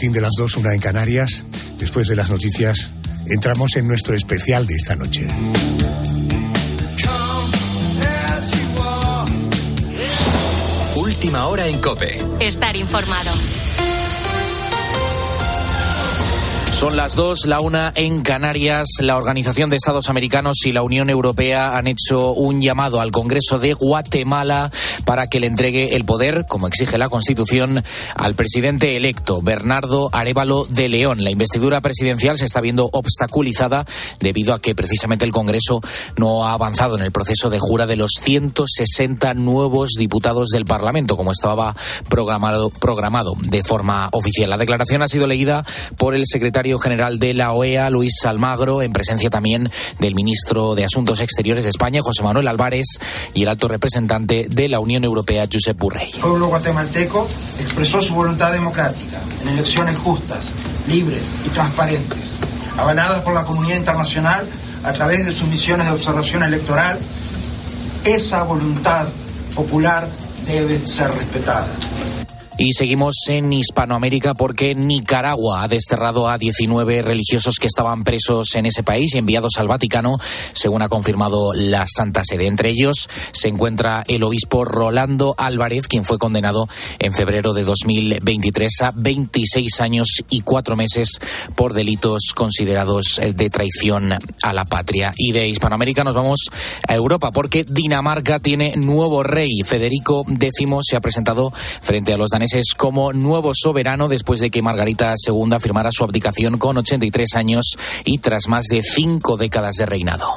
Martín de las dos, una en Canarias. Después de las noticias, entramos en nuestro especial de esta noche. Última hora en Cope. Estar informado. Son las dos, la una en Canarias. La Organización de Estados Americanos y la Unión Europea han hecho un llamado al Congreso de Guatemala para que le entregue el poder, como exige la Constitución, al presidente electo, Bernardo Arevalo de León. La investidura presidencial se está viendo obstaculizada debido a que precisamente el Congreso no ha avanzado en el proceso de jura de los 160 nuevos diputados del Parlamento, como estaba programado, programado de forma oficial. La declaración ha sido leída por el secretario general de la OEA, Luis Almagro, en presencia también del ministro de Asuntos Exteriores de España, José Manuel Álvarez, y el alto representante de la Unión Europea, Josep Burrell. El pueblo guatemalteco expresó su voluntad democrática en elecciones justas, libres y transparentes, avaladas por la comunidad internacional a través de sus misiones de observación electoral. Esa voluntad popular debe ser respetada. Y seguimos en Hispanoamérica porque Nicaragua ha desterrado a 19 religiosos que estaban presos en ese país y enviados al Vaticano, según ha confirmado la Santa Sede. Entre ellos se encuentra el obispo Rolando Álvarez, quien fue condenado en febrero de 2023 a 26 años y cuatro meses por delitos considerados de traición a la patria. Y de Hispanoamérica nos vamos a Europa porque Dinamarca tiene nuevo rey. Federico X se ha presentado frente a los daneses como nuevo soberano después de que Margarita II firmara su abdicación con 83 años y tras más de cinco décadas de reinado.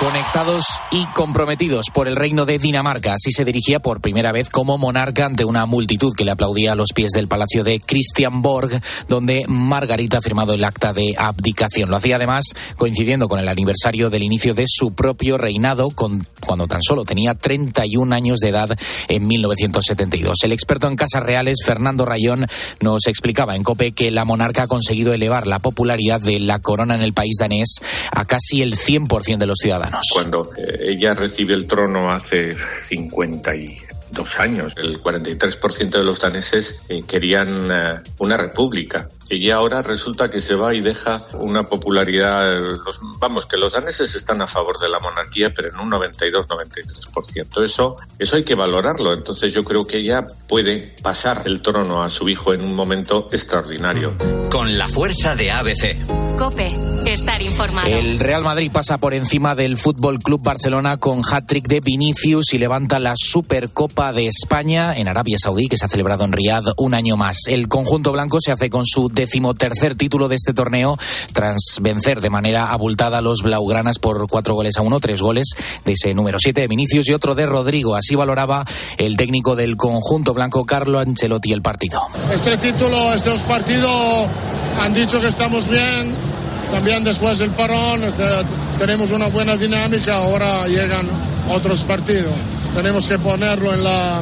Conectados y comprometidos por el reino de Dinamarca, así se dirigía por primera vez como monarca ante una multitud que le aplaudía a los pies del palacio de Christianborg, donde Margarita ha firmado el acta de abdicación. Lo hacía además coincidiendo con el aniversario del inicio de su propio reinado, con, cuando tan solo tenía 31 años de edad en 1972. El experto en casas reales, Fernando Rayón, nos explicaba en COPE que la monarca ha conseguido elevar la popularidad de la corona en el país danés a casi el 100% de los ciudadanos. Cuando eh, ella recibe el trono hace 52 años, el 43% de los daneses eh, querían eh, una república y ahora resulta que se va y deja una popularidad, vamos, que los daneses están a favor de la monarquía, pero en un 92-93%. Eso, eso hay que valorarlo. Entonces yo creo que ella puede pasar el trono a su hijo en un momento extraordinario. Con la fuerza de ABC. Cope, estar informado. El Real Madrid pasa por encima del Fútbol Club Barcelona con hat-trick de Vinicius y levanta la Supercopa de España en Arabia Saudí, que se ha celebrado en Riad un año más. El conjunto blanco se hace con su decimotercer título de este torneo tras vencer de manera abultada a los blaugranas por cuatro goles a uno, tres goles de ese número siete de Vinicius y otro de Rodrigo. Así valoraba el técnico del conjunto blanco, Carlo Ancelotti, el partido. Este título, estos partidos han dicho que estamos bien. También después del parón este, tenemos una buena dinámica, ahora llegan otros partidos. Tenemos que ponerlo en la,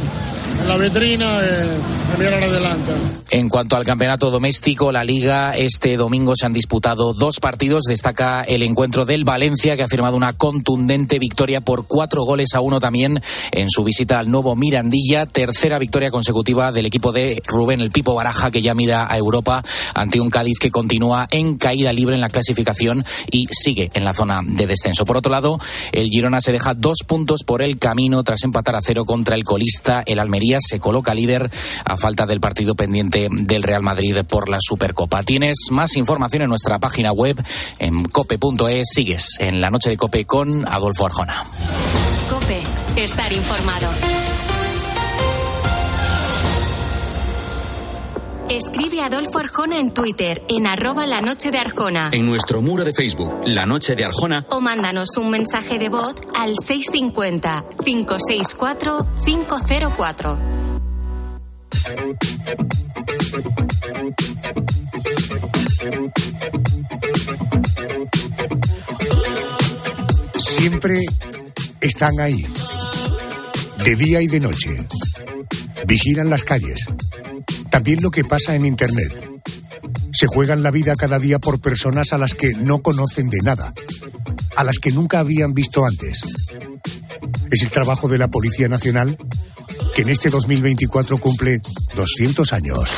en la vitrina y mirar adelante. En cuanto al campeonato doméstico, la Liga, este domingo se han disputado dos partidos. Destaca el encuentro del Valencia, que ha firmado una contundente victoria por cuatro goles a uno también en su visita al nuevo Mirandilla. Tercera victoria consecutiva del equipo de Rubén el Pipo Baraja, que ya mira a Europa ante un Cádiz que continúa en caída libre en la clasificación y sigue en la zona de descenso. Por otro lado, el Girona se deja dos puntos por el camino tras empatar a cero contra el colista, el Almería se coloca líder a falta del partido pendiente del Real Madrid por la Supercopa. Tienes más información en nuestra página web en cope.es. Sigues en la noche de Cope con Adolfo Arjona. Cope, estar informado. Escribe a Adolfo Arjona en Twitter, en arroba la noche de Arjona. En nuestro muro de Facebook, La Noche de Arjona. O mándanos un mensaje de voz al 650-564-504. Siempre están ahí, de día y de noche. Vigilan las calles también lo que pasa en Internet. Se juegan la vida cada día por personas a las que no conocen de nada, a las que nunca habían visto antes. Es el trabajo de la Policía Nacional que en este 2024 cumple 200 años.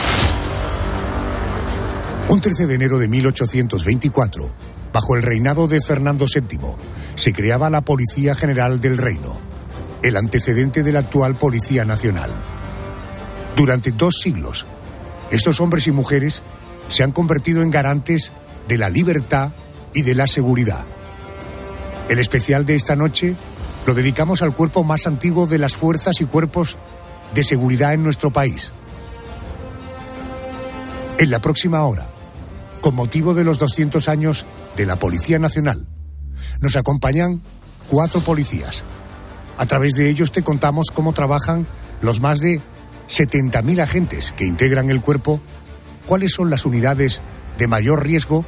Un 13 de enero de 1824, bajo el reinado de Fernando VII, se creaba la Policía General del Reino, el antecedente de la actual Policía Nacional. Durante dos siglos, estos hombres y mujeres se han convertido en garantes de la libertad y de la seguridad. El especial de esta noche lo dedicamos al cuerpo más antiguo de las fuerzas y cuerpos de seguridad en nuestro país. En la próxima hora, con motivo de los 200 años de la Policía Nacional, nos acompañan cuatro policías. A través de ellos te contamos cómo trabajan los más de 70.000 agentes que integran el cuerpo, cuáles son las unidades de mayor riesgo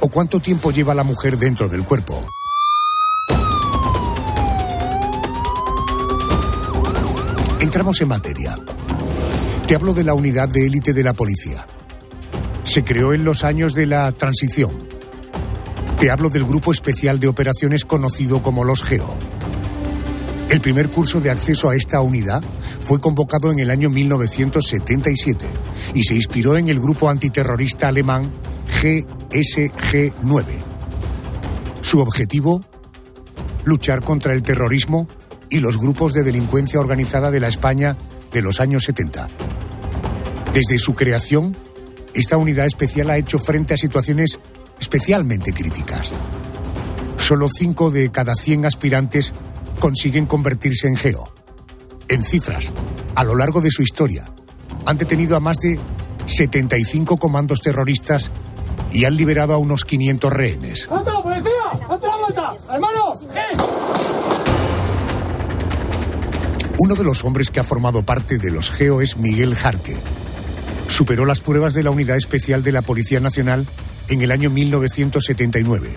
o cuánto tiempo lleva la mujer dentro del cuerpo. Entramos en materia. Te hablo de la unidad de élite de la policía. Se creó en los años de la transición. Te hablo del Grupo Especial de Operaciones conocido como los GEO. El primer curso de acceso a esta unidad fue convocado en el año 1977 y se inspiró en el grupo antiterrorista alemán GSG-9. Su objetivo, luchar contra el terrorismo y los grupos de delincuencia organizada de la España de los años 70. Desde su creación, esta unidad especial ha hecho frente a situaciones especialmente críticas. Solo 5 de cada 100 aspirantes consiguen convertirse en geo. En cifras, a lo largo de su historia, han detenido a más de 75 comandos terroristas y han liberado a unos 500 rehenes. policía! ¡Hermanos! Uno de los hombres que ha formado parte de los GEO es Miguel Jarque. Superó las pruebas de la Unidad Especial de la Policía Nacional en el año 1979.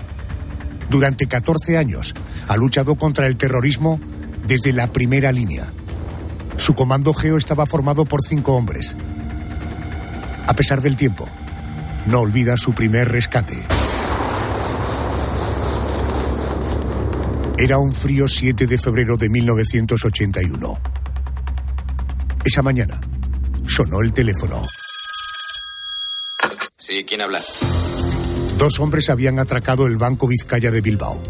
Durante 14 años ha luchado contra el terrorismo desde la primera línea. Su comando GEO estaba formado por cinco hombres. A pesar del tiempo, no olvida su primer rescate. Era un frío 7 de febrero de 1981. Esa mañana sonó el teléfono. Sí, ¿quién habla? Dos hombres habían atracado el Banco Vizcaya de Bilbao.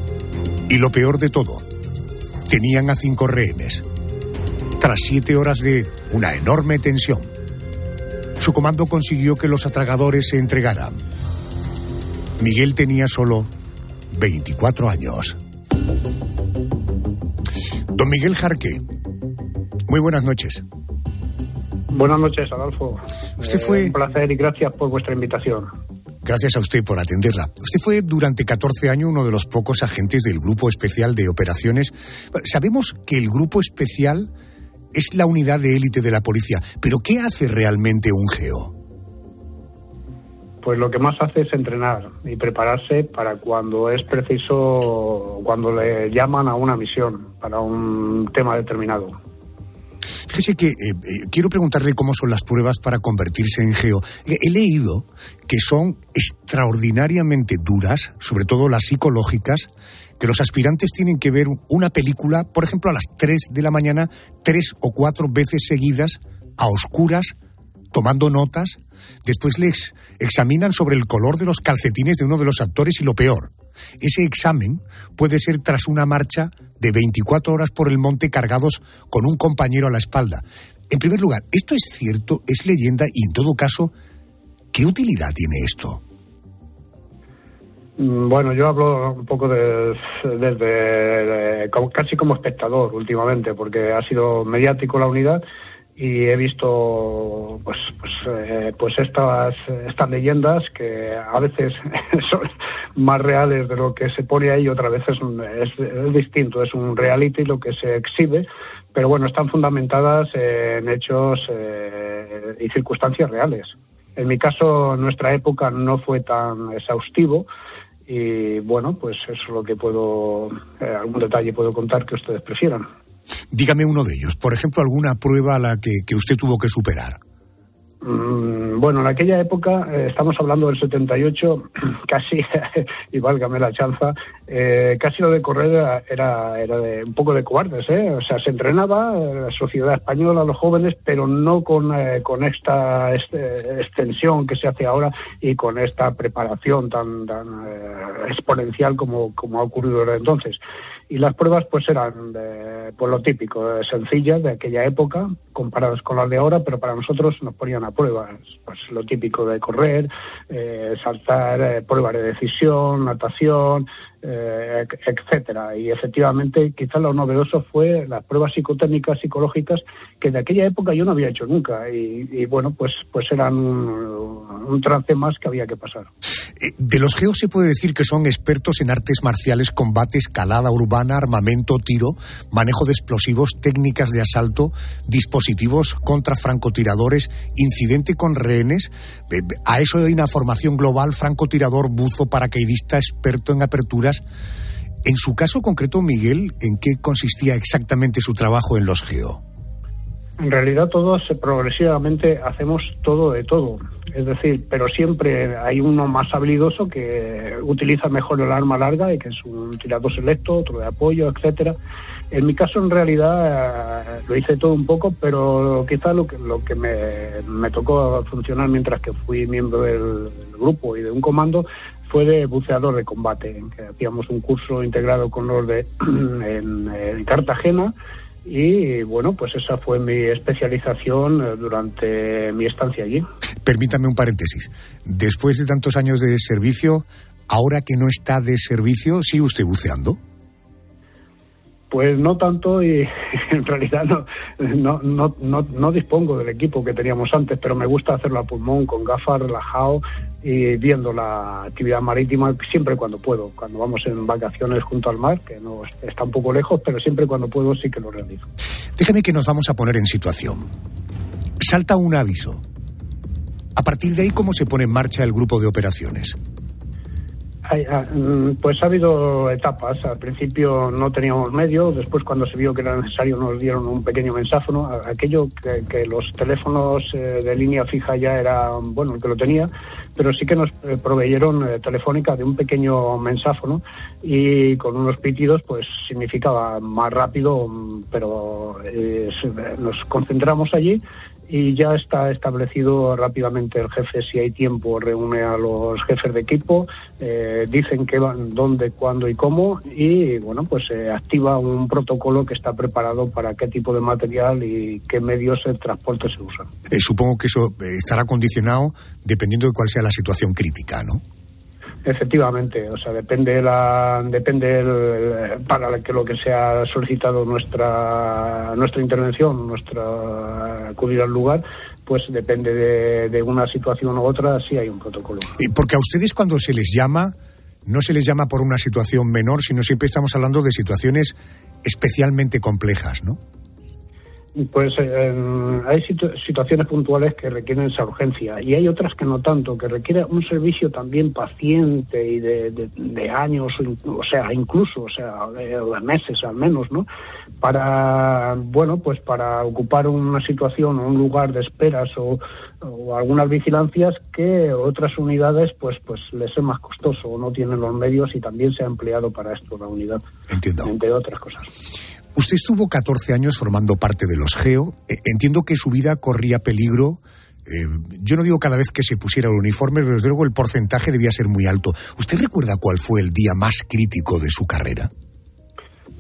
Y lo peor de todo, tenían a cinco rehenes. Tras siete horas de una enorme tensión, su comando consiguió que los atragadores se entregaran. Miguel tenía solo 24 años. Don Miguel Jarque, muy buenas noches. Buenas noches, Adolfo. Usted fue... Eh, un placer y gracias por vuestra invitación. Gracias a usted por atenderla. Usted fue durante 14 años uno de los pocos agentes del Grupo Especial de Operaciones. Sabemos que el Grupo Especial es la unidad de élite de la policía, pero ¿qué hace realmente un GEO? Pues lo que más hace es entrenar y prepararse para cuando es preciso, cuando le llaman a una misión, para un tema determinado. Fíjese que eh, eh, quiero preguntarle cómo son las pruebas para convertirse en geo. He leído que son extraordinariamente duras, sobre todo las psicológicas, que los aspirantes tienen que ver una película, por ejemplo, a las 3 de la mañana, tres o cuatro veces seguidas, a oscuras, tomando notas. Después les examinan sobre el color de los calcetines de uno de los actores y lo peor. Ese examen puede ser tras una marcha de 24 horas por el monte cargados con un compañero a la espalda. En primer lugar, ¿esto es cierto? ¿Es leyenda? Y en todo caso, ¿qué utilidad tiene esto? Mm, bueno, yo hablo un poco desde casi como espectador últimamente, porque ha sido mediático la unidad y he visto pues pues, eh, pues estas estas leyendas que a veces son más reales de lo que se pone ahí otras veces es, distinto es un reality lo que se exhibe pero bueno están fundamentadas en hechos eh, y circunstancias reales. En mi caso nuestra época no fue tan exhaustivo y bueno pues eso es lo que puedo eh, algún detalle puedo contar que ustedes prefieran Dígame uno de ellos, por ejemplo, alguna prueba a la que, usted tuvo que superar. Mm, bueno, en aquella época, eh, estamos hablando del 78, casi, y válgame la chanza, eh, casi lo de correr era, era, de, un poco de cobardes, ¿eh? O sea, se entrenaba la sociedad española, los jóvenes, pero no con, con esta extensión que se hace ahora y con esta preparación tan, tan exponencial como, como ha ocurrido desde entonces y las pruebas pues eran de, pues lo típico, sencillas de aquella época comparadas con las de ahora, pero para nosotros nos ponían a pruebas, pues lo típico de correr, eh, saltar, eh, pruebas de decisión, natación, eh, etcétera. Y efectivamente, quizás lo novedoso fue las pruebas psicotécnicas, psicológicas, que de aquella época yo no había hecho nunca. Y, bueno, pues, pues eran un, un trance más que había que pasar. Eh, de los geos se puede decir que son expertos en artes marciales, combate, escalada urbana, armamento, tiro, manejo de explosivos, técnicas de asalto, dispositivos contra francotiradores, incidente con rehenes. Eh, a eso hay una formación global, francotirador, buzo, paracaidista, experto en aperturas. En su caso concreto, Miguel, ¿en qué consistía exactamente su trabajo en los geo? En realidad todos progresivamente hacemos todo de todo, es decir, pero siempre hay uno más habilidoso que utiliza mejor el arma larga y que es un tirador selecto, otro de apoyo, etcétera. En mi caso en realidad eh, lo hice todo un poco, pero quizá lo que, lo que me, tocó funcionar mientras que fui miembro del, grupo y de un comando fue de buceador de combate, en que hacíamos un curso integrado con los de en Cartagena y bueno, pues esa fue mi especialización eh, durante mi estancia allí. Permítame un paréntesis. Después de tantos años de servicio, ahora que no está de servicio, ¿sigue usted buceando? Pues no tanto y en realidad no, no, no, no, dispongo del equipo que teníamos antes, pero me gusta hacerlo a pulmón, con gafas, relajado y viendo la actividad marítima siempre cuando puedo. Cuando vamos en vacaciones junto al mar, que no está un poco lejos, pero siempre cuando puedo sí que lo realizo. Déjeme que nos vamos a poner en situación. Salta un aviso. A partir de ahí, ¿cómo se pone en marcha el grupo de operaciones? Ah, mm, pues ha habido etapas. Al principio no teníamos medio, después cuando se vio que era necesario nos dieron un pequeño mensáfono. Aquello que, los teléfonos eh, de línea fija ya era, bueno, el que lo tenía, pero sí que nos eh, proveyeron eh, telefónica de un pequeño mensáfono y con unos pitidos pues significaba más rápido, mm, pero nos concentramos allí y ya está establecido rápidamente el jefe, si hay tiempo, reúne a los jefes de equipo, eh, dicen qué van, dónde, cuándo y cómo y bueno, pues se activa un protocolo que está preparado para qué tipo de material y qué medios de transporte se usan. Eh, supongo que eso eh, estará condicionado dependiendo de cuál sea la situación crítica, ¿no? Efectivamente, o sea, depende la, depende para que lo que sea solicitado nuestra nuestra intervención, nuestra acudir al lugar, pues depende de, una situación u otra, sí hay un protocolo. Y porque a ustedes cuando se les llama no se les llama por una situación menor, sino siempre estamos hablando de situaciones especialmente complejas, ¿no? Pues eh, hay situaciones puntuales que requieren esa urgencia y hay otras que no tanto, que requiere un servicio también paciente y de, años, o sea, incluso, o sea, de, meses al menos, ¿no? Para, bueno, pues para ocupar una situación o un lugar de esperas o, algunas vigilancias que otras unidades, pues, pues les es más costoso o no tienen los medios y también se ha empleado para esto la unidad. Entiendo. Entre otras cosas. Usted estuvo 14 años formando parte de los GEO. Eh, entiendo que su vida corría peligro. Eh, yo no digo cada vez que se pusiera el uniforme, pero desde luego el porcentaje debía ser muy alto. ¿Usted recuerda cuál fue el día más crítico de su carrera?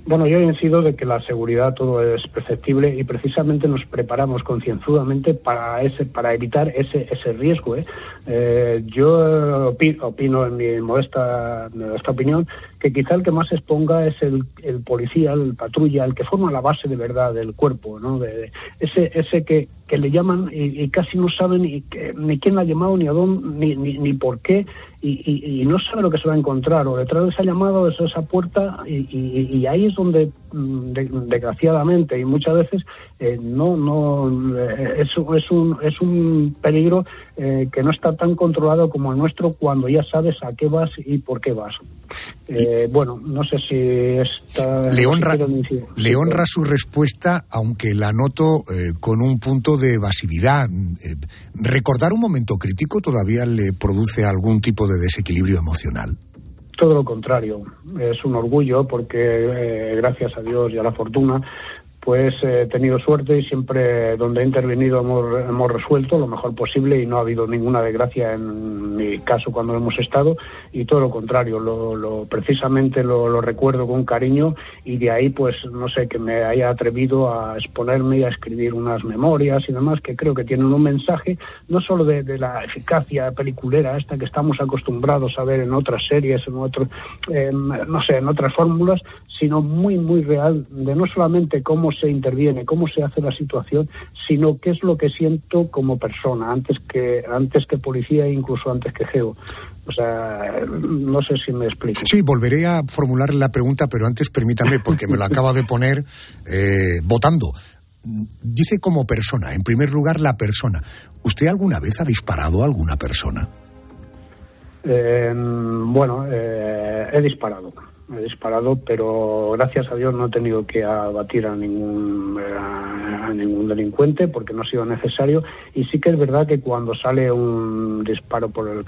Bueno, yo he incido de que la seguridad todo es perceptible y precisamente nos preparamos concienzudamente para ese, para evitar ese, ese riesgo. ¿eh? Eh, yo opino, en mi modesta, modesta opinión que quizá el que más exponga es el, policía, el patrulla, el que forma la base de verdad del cuerpo, ¿no? De, ese, ese que, que le llaman y, casi no saben ni, ni quién la ha llamado, ni a dónde, ni, ni, ni por qué, y, y, no sabe lo que se va a encontrar, o detrás de esa llamada o de esa puerta, y, y, ahí es donde desgraciadamente y muchas veces eh, no no eh, es, es, un es un peligro eh, que no está tan controlado como el nuestro cuando ya sabes a qué vas y por qué vas. Bueno no sé si está le honra le honra su respuesta aunque la noto con un punto de evasividad. Recordar un momento crítico todavía le produce algún tipo de desequilibrio emocional todo lo contrario, es un orgullo porque eh, gracias a Dios y a la fortuna pues he tenido suerte y siempre donde he intervenido hemos, hemos, resuelto lo mejor posible y no ha habido ninguna desgracia en mi caso cuando hemos estado. Y todo lo contrario, lo, precisamente lo, recuerdo con cariño y de ahí pues no sé, que me haya atrevido a exponerme y a escribir unas memorias y demás que creo que tienen un mensaje no solo de, la eficacia peliculera esta que estamos acostumbrados a ver en otras series, en otros, no sé, en otras fórmulas, sino muy, muy real de no solamente cómo se interviene, cómo se hace la situación, sino qué es lo que siento como persona, antes que, antes que policía e incluso antes que geo. O sea, no sé si me explico. Sí, volveré a formular la pregunta, pero antes permítame, porque me lo acaba de poner eh, votando. Dice como persona, en primer lugar la persona. ¿Usted alguna vez ha disparado a alguna persona? Eh, bueno, eh, he disparado disparado, pero gracias a Dios no he tenido que abatir a ningún, a ningún delincuente porque no ha sido necesario. Y sí que es verdad que cuando sale un disparo por el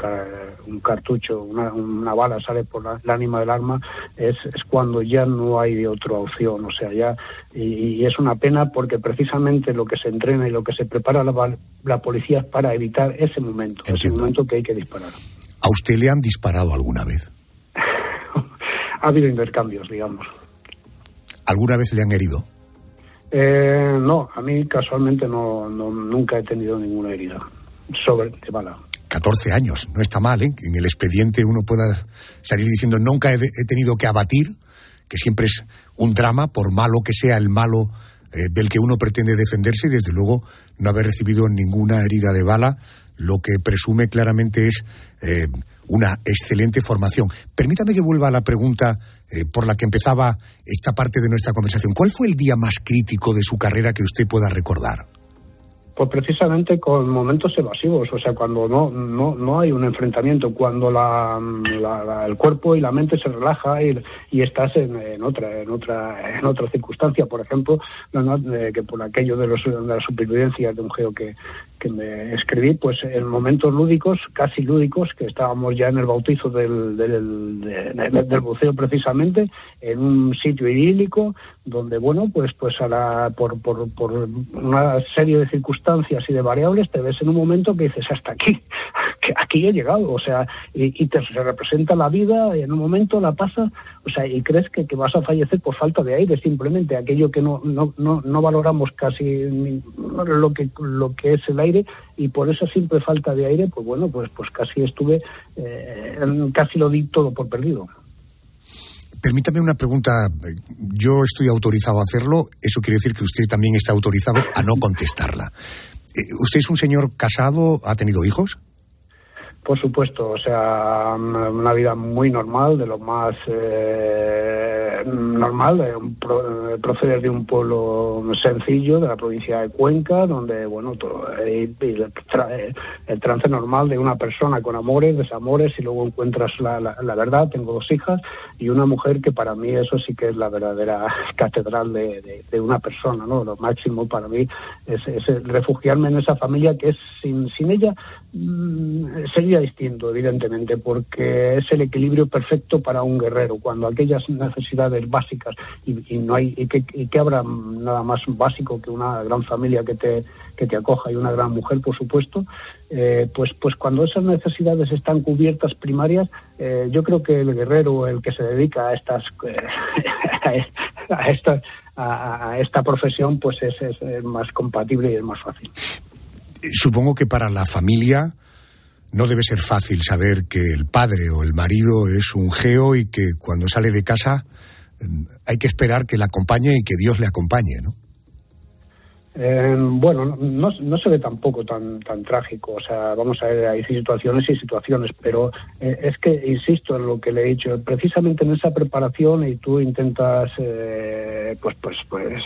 un cartucho, una, bala sale por la, el ánima del arma, es, es cuando ya no hay otra opción. O sea, ya, y, es una pena porque precisamente lo que se entrena y lo que se prepara la, la policía es para evitar ese momento, ese momento que hay que disparar. ¿A usted le han disparado alguna vez? Ha habido intercambios, digamos. ¿Alguna vez le han herido? Eh, no, a mí casualmente no, nunca he tenido ninguna herida sobre de bala. 14 años, no está mal, ¿eh? En el expediente uno pueda salir diciendo nunca he, tenido que abatir, que siempre es un drama, por malo que sea el malo eh, del que uno pretende defenderse, y desde luego no haber recibido ninguna herida de bala, lo que presume claramente es eh, una excelente formación. Permítame que vuelva a la pregunta eh, por la que empezaba esta parte de nuestra conversación. ¿Cuál fue el día más crítico de su carrera que usted pueda recordar? Pues precisamente con momentos evasivos, o sea, cuando no no, no hay un enfrentamiento, cuando la, el cuerpo y la mente se relaja y, y estás en, otra en otra en otra circunstancia, por ejemplo, que por aquello de, los, de la supervivencia de un geo que, que me escribí, pues en momentos lúdicos, casi lúdicos, que estábamos ya en el bautizo del, del, del buceo precisamente, en un sitio idílico, donde, bueno, pues, pues a la, por, por, una serie de circunstancias y de variables te ves en un momento que dices, hasta aquí, que aquí he llegado, o sea, y, te se representa la vida y en un momento la pasa, o sea, y crees que, que vas a fallecer por falta de aire, simplemente aquello que no, no, no, no valoramos casi lo que, lo que es el aire y por esa simple falta de aire, pues bueno, pues, pues casi estuve, eh, casi lo di todo por perdido. Permítame una pregunta. Yo estoy autorizado a hacerlo. Eso quiere decir que usted también está autorizado a no contestarla. Eh, ¿Usted es un señor casado? ¿Ha tenido hijos? Por supuesto, o sea, una vida muy normal, de lo más eh, normal, de un proceder de un pueblo sencillo de la provincia de Cuenca, donde, bueno, el, trance normal de una persona con amores, desamores, y luego encuentras la, la, verdad. Tengo dos hijas y una mujer que para mí eso sí que es la verdadera catedral de, de, una persona, ¿no? Lo máximo para mí es, es, refugiarme en esa familia que es sin, sin ella mm, sería distinto, evidentemente, porque es el equilibrio perfecto para un guerrero. Cuando aquellas necesidades básicas y, no hay y que, habrá nada más básico que una gran familia que te que te acoja y una gran mujer, por supuesto, eh, pues pues cuando esas necesidades están cubiertas primarias, eh, yo creo que el guerrero, el que se dedica a estas a esta a, esta profesión, pues es, es más compatible y es más fácil. Supongo que para la familia no debe ser fácil saber que el padre o el marido es un geo y que cuando sale de casa em, hay que esperar que le acompañe y que Dios le acompañe, ¿no? Eh, bueno, no, no, se ve tampoco tan tan trágico. O sea, vamos a ver, hay situaciones y situaciones, pero eh, es que insisto en lo que le he dicho. Precisamente en esa preparación y tú intentas, eh, pues, pues, pues,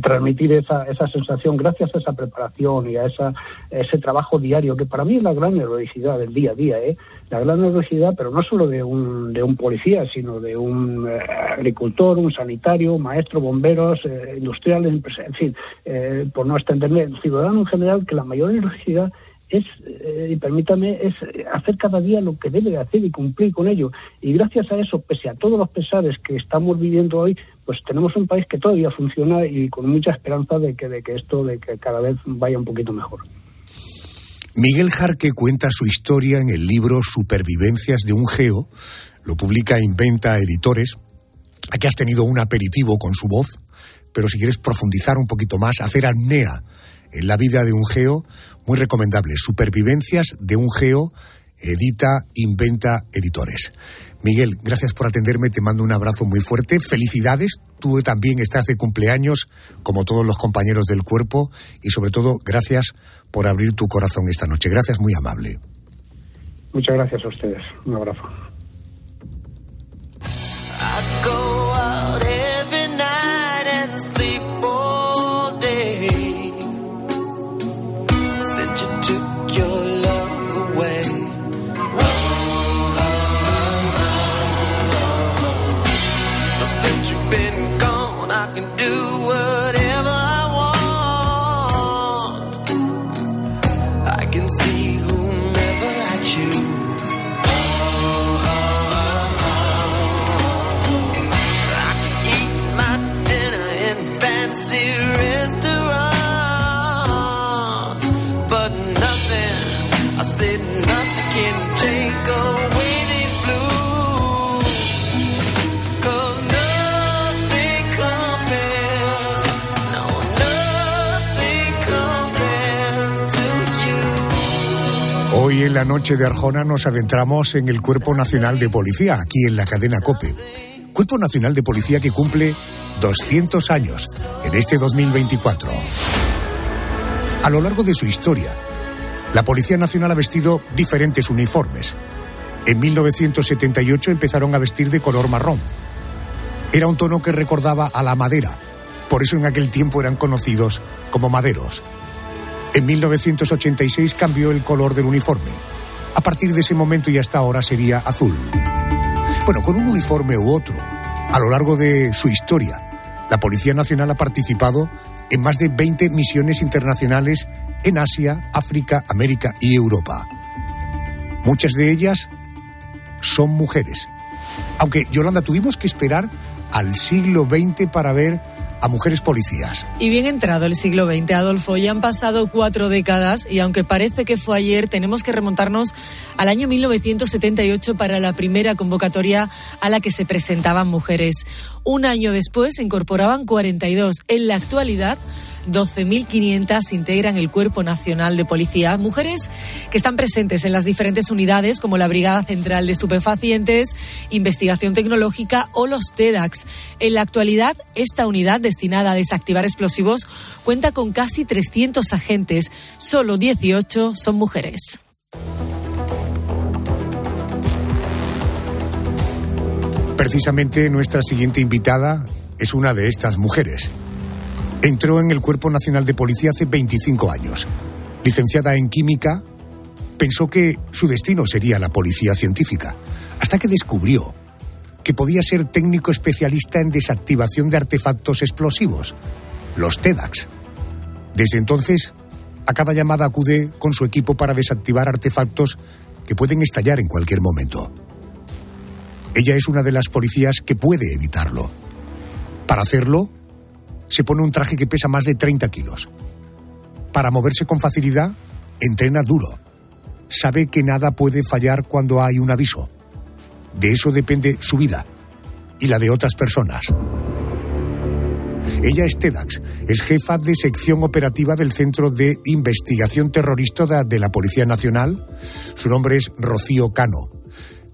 transmitir esa esa sensación gracias a esa preparación y a esa ese trabajo diario que para mí es la gran heroicidad del día a día, ¿eh? La gran heroicidad, pero no solo de un de un policía, sino de un agricultor, un sanitario, maestro, bomberos, industriales en fin, eh, por no extenderme, el ciudadano en general, que la mayor necesidad es, eh, y permítame, es hacer cada día lo que debe hacer y cumplir con ello. Y gracias a eso, pese a todos los pesares que estamos viviendo hoy, pues tenemos un país que todavía funciona y con mucha esperanza de que, de que esto, de que cada vez vaya un poquito mejor. Miguel Jarque cuenta su historia en el libro Supervivencias de un Geo, lo publica Inventa Editores. Aquí has tenido un aperitivo con su voz pero si quieres profundizar un poquito más, hacer apnea en la vida de un geo, muy recomendable. Supervivencias de un geo, edita, inventa editores. Miguel, gracias por atenderme, te mando un abrazo muy fuerte. Felicidades, tú también estás de cumpleaños, como todos los compañeros del cuerpo, y sobre todo, gracias por abrir tu corazón esta noche. Gracias, muy amable. Muchas gracias a ustedes. Un abrazo. La noche de Arjona nos adentramos en el Cuerpo Nacional de Policía, aquí en la cadena COPE. Cuerpo Nacional de Policía que cumple 200 años en este 2024. A lo largo de su historia, la Policía Nacional ha vestido diferentes uniformes. En 1978 empezaron a vestir de color marrón. Era un tono que recordaba a la madera, por eso en aquel tiempo eran conocidos como maderos. En 1986 cambió el color del uniforme. A partir de ese momento y hasta ahora sería azul. Bueno, con un uniforme u otro, a lo largo de su historia, la Policía Nacional ha participado en más de 20 misiones internacionales en Asia, África, América y Europa. Muchas de ellas son mujeres. Aunque, Yolanda, tuvimos que esperar al siglo XX para ver a mujeres policías. Y bien entrado el siglo XX, Adolfo, ya han pasado cuatro décadas y aunque parece que fue ayer, tenemos que remontarnos al año 1978 para la primera convocatoria a la que se presentaban mujeres. Un año después se incorporaban 42. En la actualidad, 12.500 integran el Cuerpo Nacional de Policía. Mujeres que están presentes en las diferentes unidades como la Brigada Central de Estupefacientes, Investigación Tecnológica o los TEDAX. En la actualidad, esta unidad destinada a desactivar explosivos cuenta con casi 300 agentes. Solo 18 son mujeres. Precisamente nuestra siguiente invitada es una de estas mujeres. Entró en el Cuerpo Nacional de Policía hace 25 años. Licenciada en Química, pensó que su destino sería la policía científica, hasta que descubrió que podía ser técnico especialista en desactivación de artefactos explosivos, los TEDAX. Desde entonces, a cada llamada acude con su equipo para desactivar artefactos que pueden estallar en cualquier momento. Ella es una de las policías que puede evitarlo. Para hacerlo, se pone un traje que pesa más de 30 kilos. Para moverse con facilidad, entrena duro. Sabe que nada puede fallar cuando hay un aviso. De eso depende su vida y la de otras personas. Ella es TEDAX, es jefa de sección operativa del Centro de Investigación Terrorista de la Policía Nacional. Su nombre es Rocío Cano.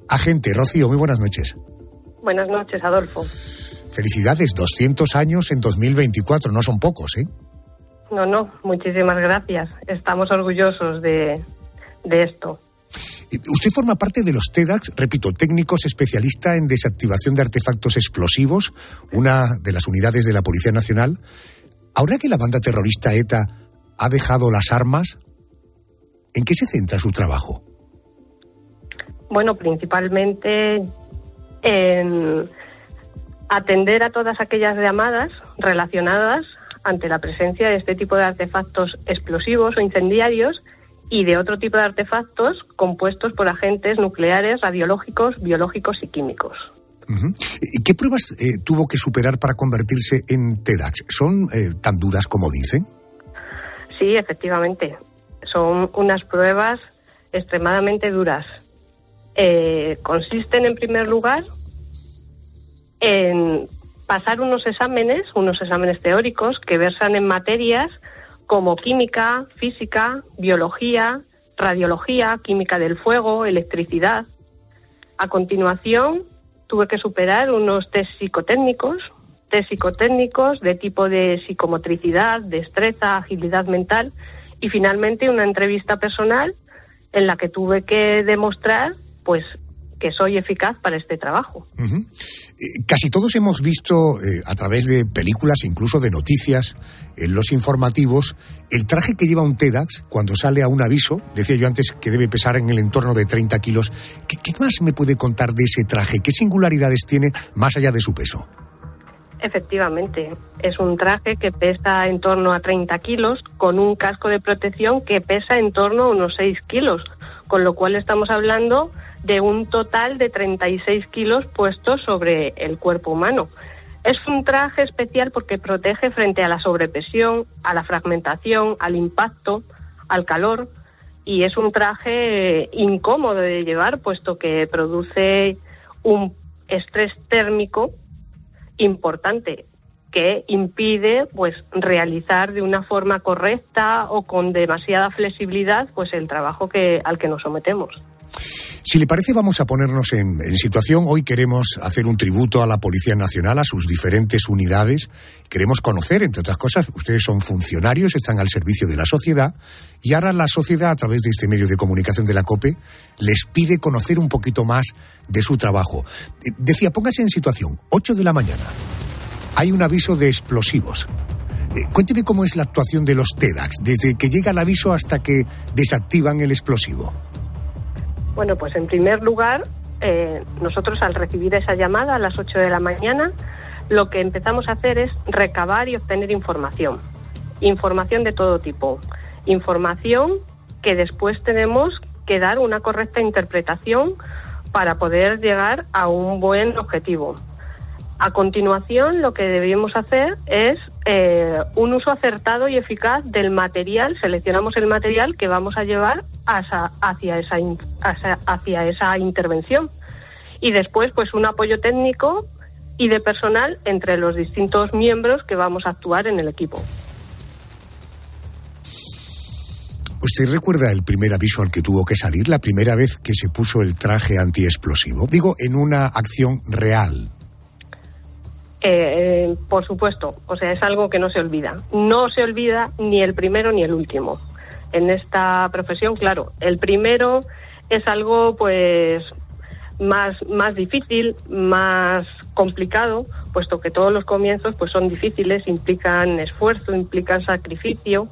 Agente, Rocío, muy buenas noches. Buenas noches, Adolfo. Felicidades, 200 años en 2024, no son pocos, ¿eh? No, no, muchísimas gracias. Estamos orgullosos de, de esto. Usted forma parte de los TEDx, repito, técnicos especialista en desactivación de artefactos explosivos, una de las unidades de la Policía Nacional. Ahora que la banda terrorista ETA ha dejado las armas, ¿en qué se centra su trabajo? Bueno, principalmente en atender a todas aquellas llamadas relacionadas ante la presencia de este tipo de artefactos explosivos o incendiarios y de otro tipo de artefactos compuestos por agentes nucleares, radiológicos, biológicos y químicos. ¿Qué pruebas eh, tuvo que superar para convertirse en TEDx? ¿Son eh, tan duras como dicen? Sí, efectivamente. Son unas pruebas extremadamente duras. Eh, consisten, en primer lugar, en pasar unos exámenes, unos exámenes teóricos que versan en materias como química, física, biología, radiología, química del fuego, electricidad. A continuación, tuve que superar unos test psicotécnicos, test psicotécnicos de tipo de psicomotricidad, destreza, agilidad mental y finalmente una entrevista personal en la que tuve que demostrar pues que soy eficaz para este trabajo. Eh, casi todos hemos visto eh, a través de películas, incluso de noticias, en los informativos, el traje que lleva un TEDx cuando sale a un aviso. Decía yo antes que debe pesar en el entorno de 30 kilos. ¿Qué, qué más me puede contar de ese traje? ¿Qué singularidades tiene más allá de su peso? Efectivamente, es un traje que pesa en torno a 30 kilos con un casco de protección que pesa en torno a unos 6 kilos, con lo cual estamos hablando de un total de 36 kilos puestos sobre el cuerpo humano. Es un traje especial porque protege frente a la sobrepresión, a la fragmentación, al impacto, al calor y es un traje incómodo de llevar puesto que produce un estrés térmico importante que impide pues realizar de una forma correcta o con demasiada flexibilidad pues el trabajo que al que nos sometemos. Si le parece, vamos a ponernos en, situación. Hoy queremos hacer un tributo a la Policía Nacional, a sus diferentes unidades. Queremos conocer, entre otras cosas, ustedes son funcionarios, están al servicio de la sociedad y ahora la sociedad, a través de este medio de comunicación de la COPE, les pide conocer un poquito más de su trabajo. Eh, decía, póngase en situación, 8 de la mañana. Hay un aviso de explosivos. Eh, cuénteme cómo es la actuación de los TEDx, desde que llega el aviso hasta que desactivan el explosivo. Bueno, pues en primer lugar, eh, nosotros al recibir esa llamada a las 8 de la mañana, lo que empezamos a hacer es recabar y obtener información. Información de todo tipo. Información que después tenemos que dar una correcta interpretación para poder llegar a un buen objetivo. A continuación, lo que debemos hacer es eh, un uso acertado y eficaz del material. Seleccionamos el material que vamos a llevar hacia, esa, hacia esa intervención. Y después, pues un apoyo técnico y de personal entre los distintos miembros que vamos a actuar en el equipo. ¿Usted recuerda el primer aviso al que tuvo que salir, la primera vez que se puso el traje antiexplosivo? Digo, en una acción real. Eh, por supuesto, o sea, es algo que no se olvida. No se olvida ni el primero ni el último. En esta profesión, claro, el primero es algo pues más, más difícil, más complicado, puesto que todos los comienzos pues son difíciles, implican esfuerzo, implican sacrificio.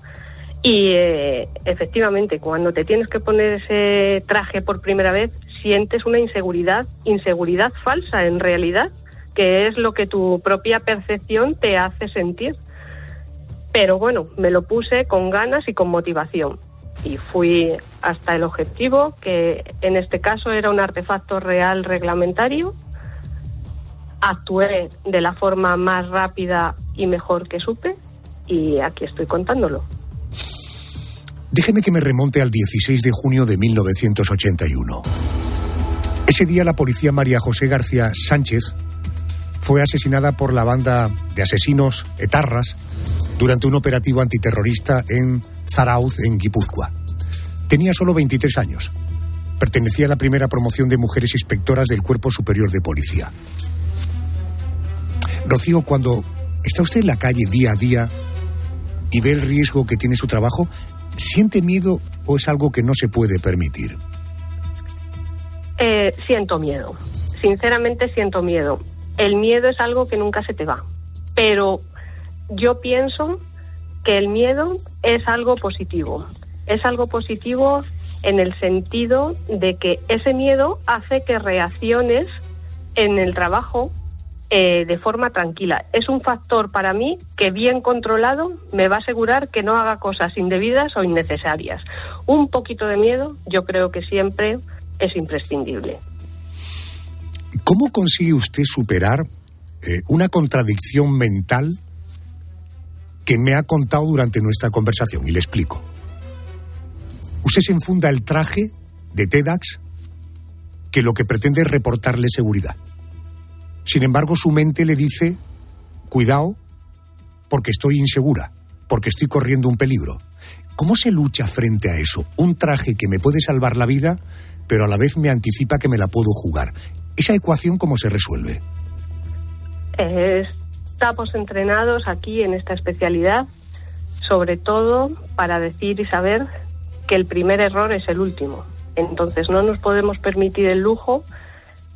Y eh, efectivamente, cuando te tienes que poner ese traje por primera vez, sientes una inseguridad, inseguridad falsa en realidad, que es lo que tu propia percepción te hace sentir. Pero bueno, me lo puse con ganas y con motivación. Y fui hasta el objetivo, que en este caso era un artefacto real reglamentario. Actué de la forma más rápida y mejor que supe y aquí estoy contándolo. Déjeme que me remonte al 16 de junio de 1981. Ese día la policía María José García Sánchez fue asesinada por la banda de asesinos etarras durante un operativo antiterrorista en Zarauz, en Guipúzcoa. Tenía solo 23 años. Pertenecía a la primera promoción de mujeres inspectoras del Cuerpo Superior de Policía. Rocío, cuando está usted en la calle día a día y ve el riesgo que tiene su trabajo, ¿siente miedo o es algo que no se puede permitir? Eh, siento miedo. Sinceramente siento miedo. El miedo es algo que nunca se te va. Pero yo pienso que el miedo es algo positivo. Es algo positivo en el sentido de que ese miedo hace que reacciones en el trabajo eh, de forma tranquila. Es un factor para mí que bien controlado me va a asegurar que no haga cosas indebidas o innecesarias. Un poquito de miedo yo creo que siempre es imprescindible. ¿Cómo consigue usted superar eh, una contradicción mental que me ha contado durante nuestra conversación? Y le explico. Usted se enfunda el traje de TEDx que lo que pretende es reportarle seguridad. Sin embargo, su mente le dice, cuidado, porque estoy insegura, porque estoy corriendo un peligro. ¿Cómo se lucha frente a eso? Un traje que me puede salvar la vida, pero a la vez me anticipa que me la puedo jugar. ¿Esa ecuación cómo se resuelve? Estamos entrenados aquí en esta especialidad, sobre todo para decir y saber que el primer error es el último. Entonces no nos podemos permitir el lujo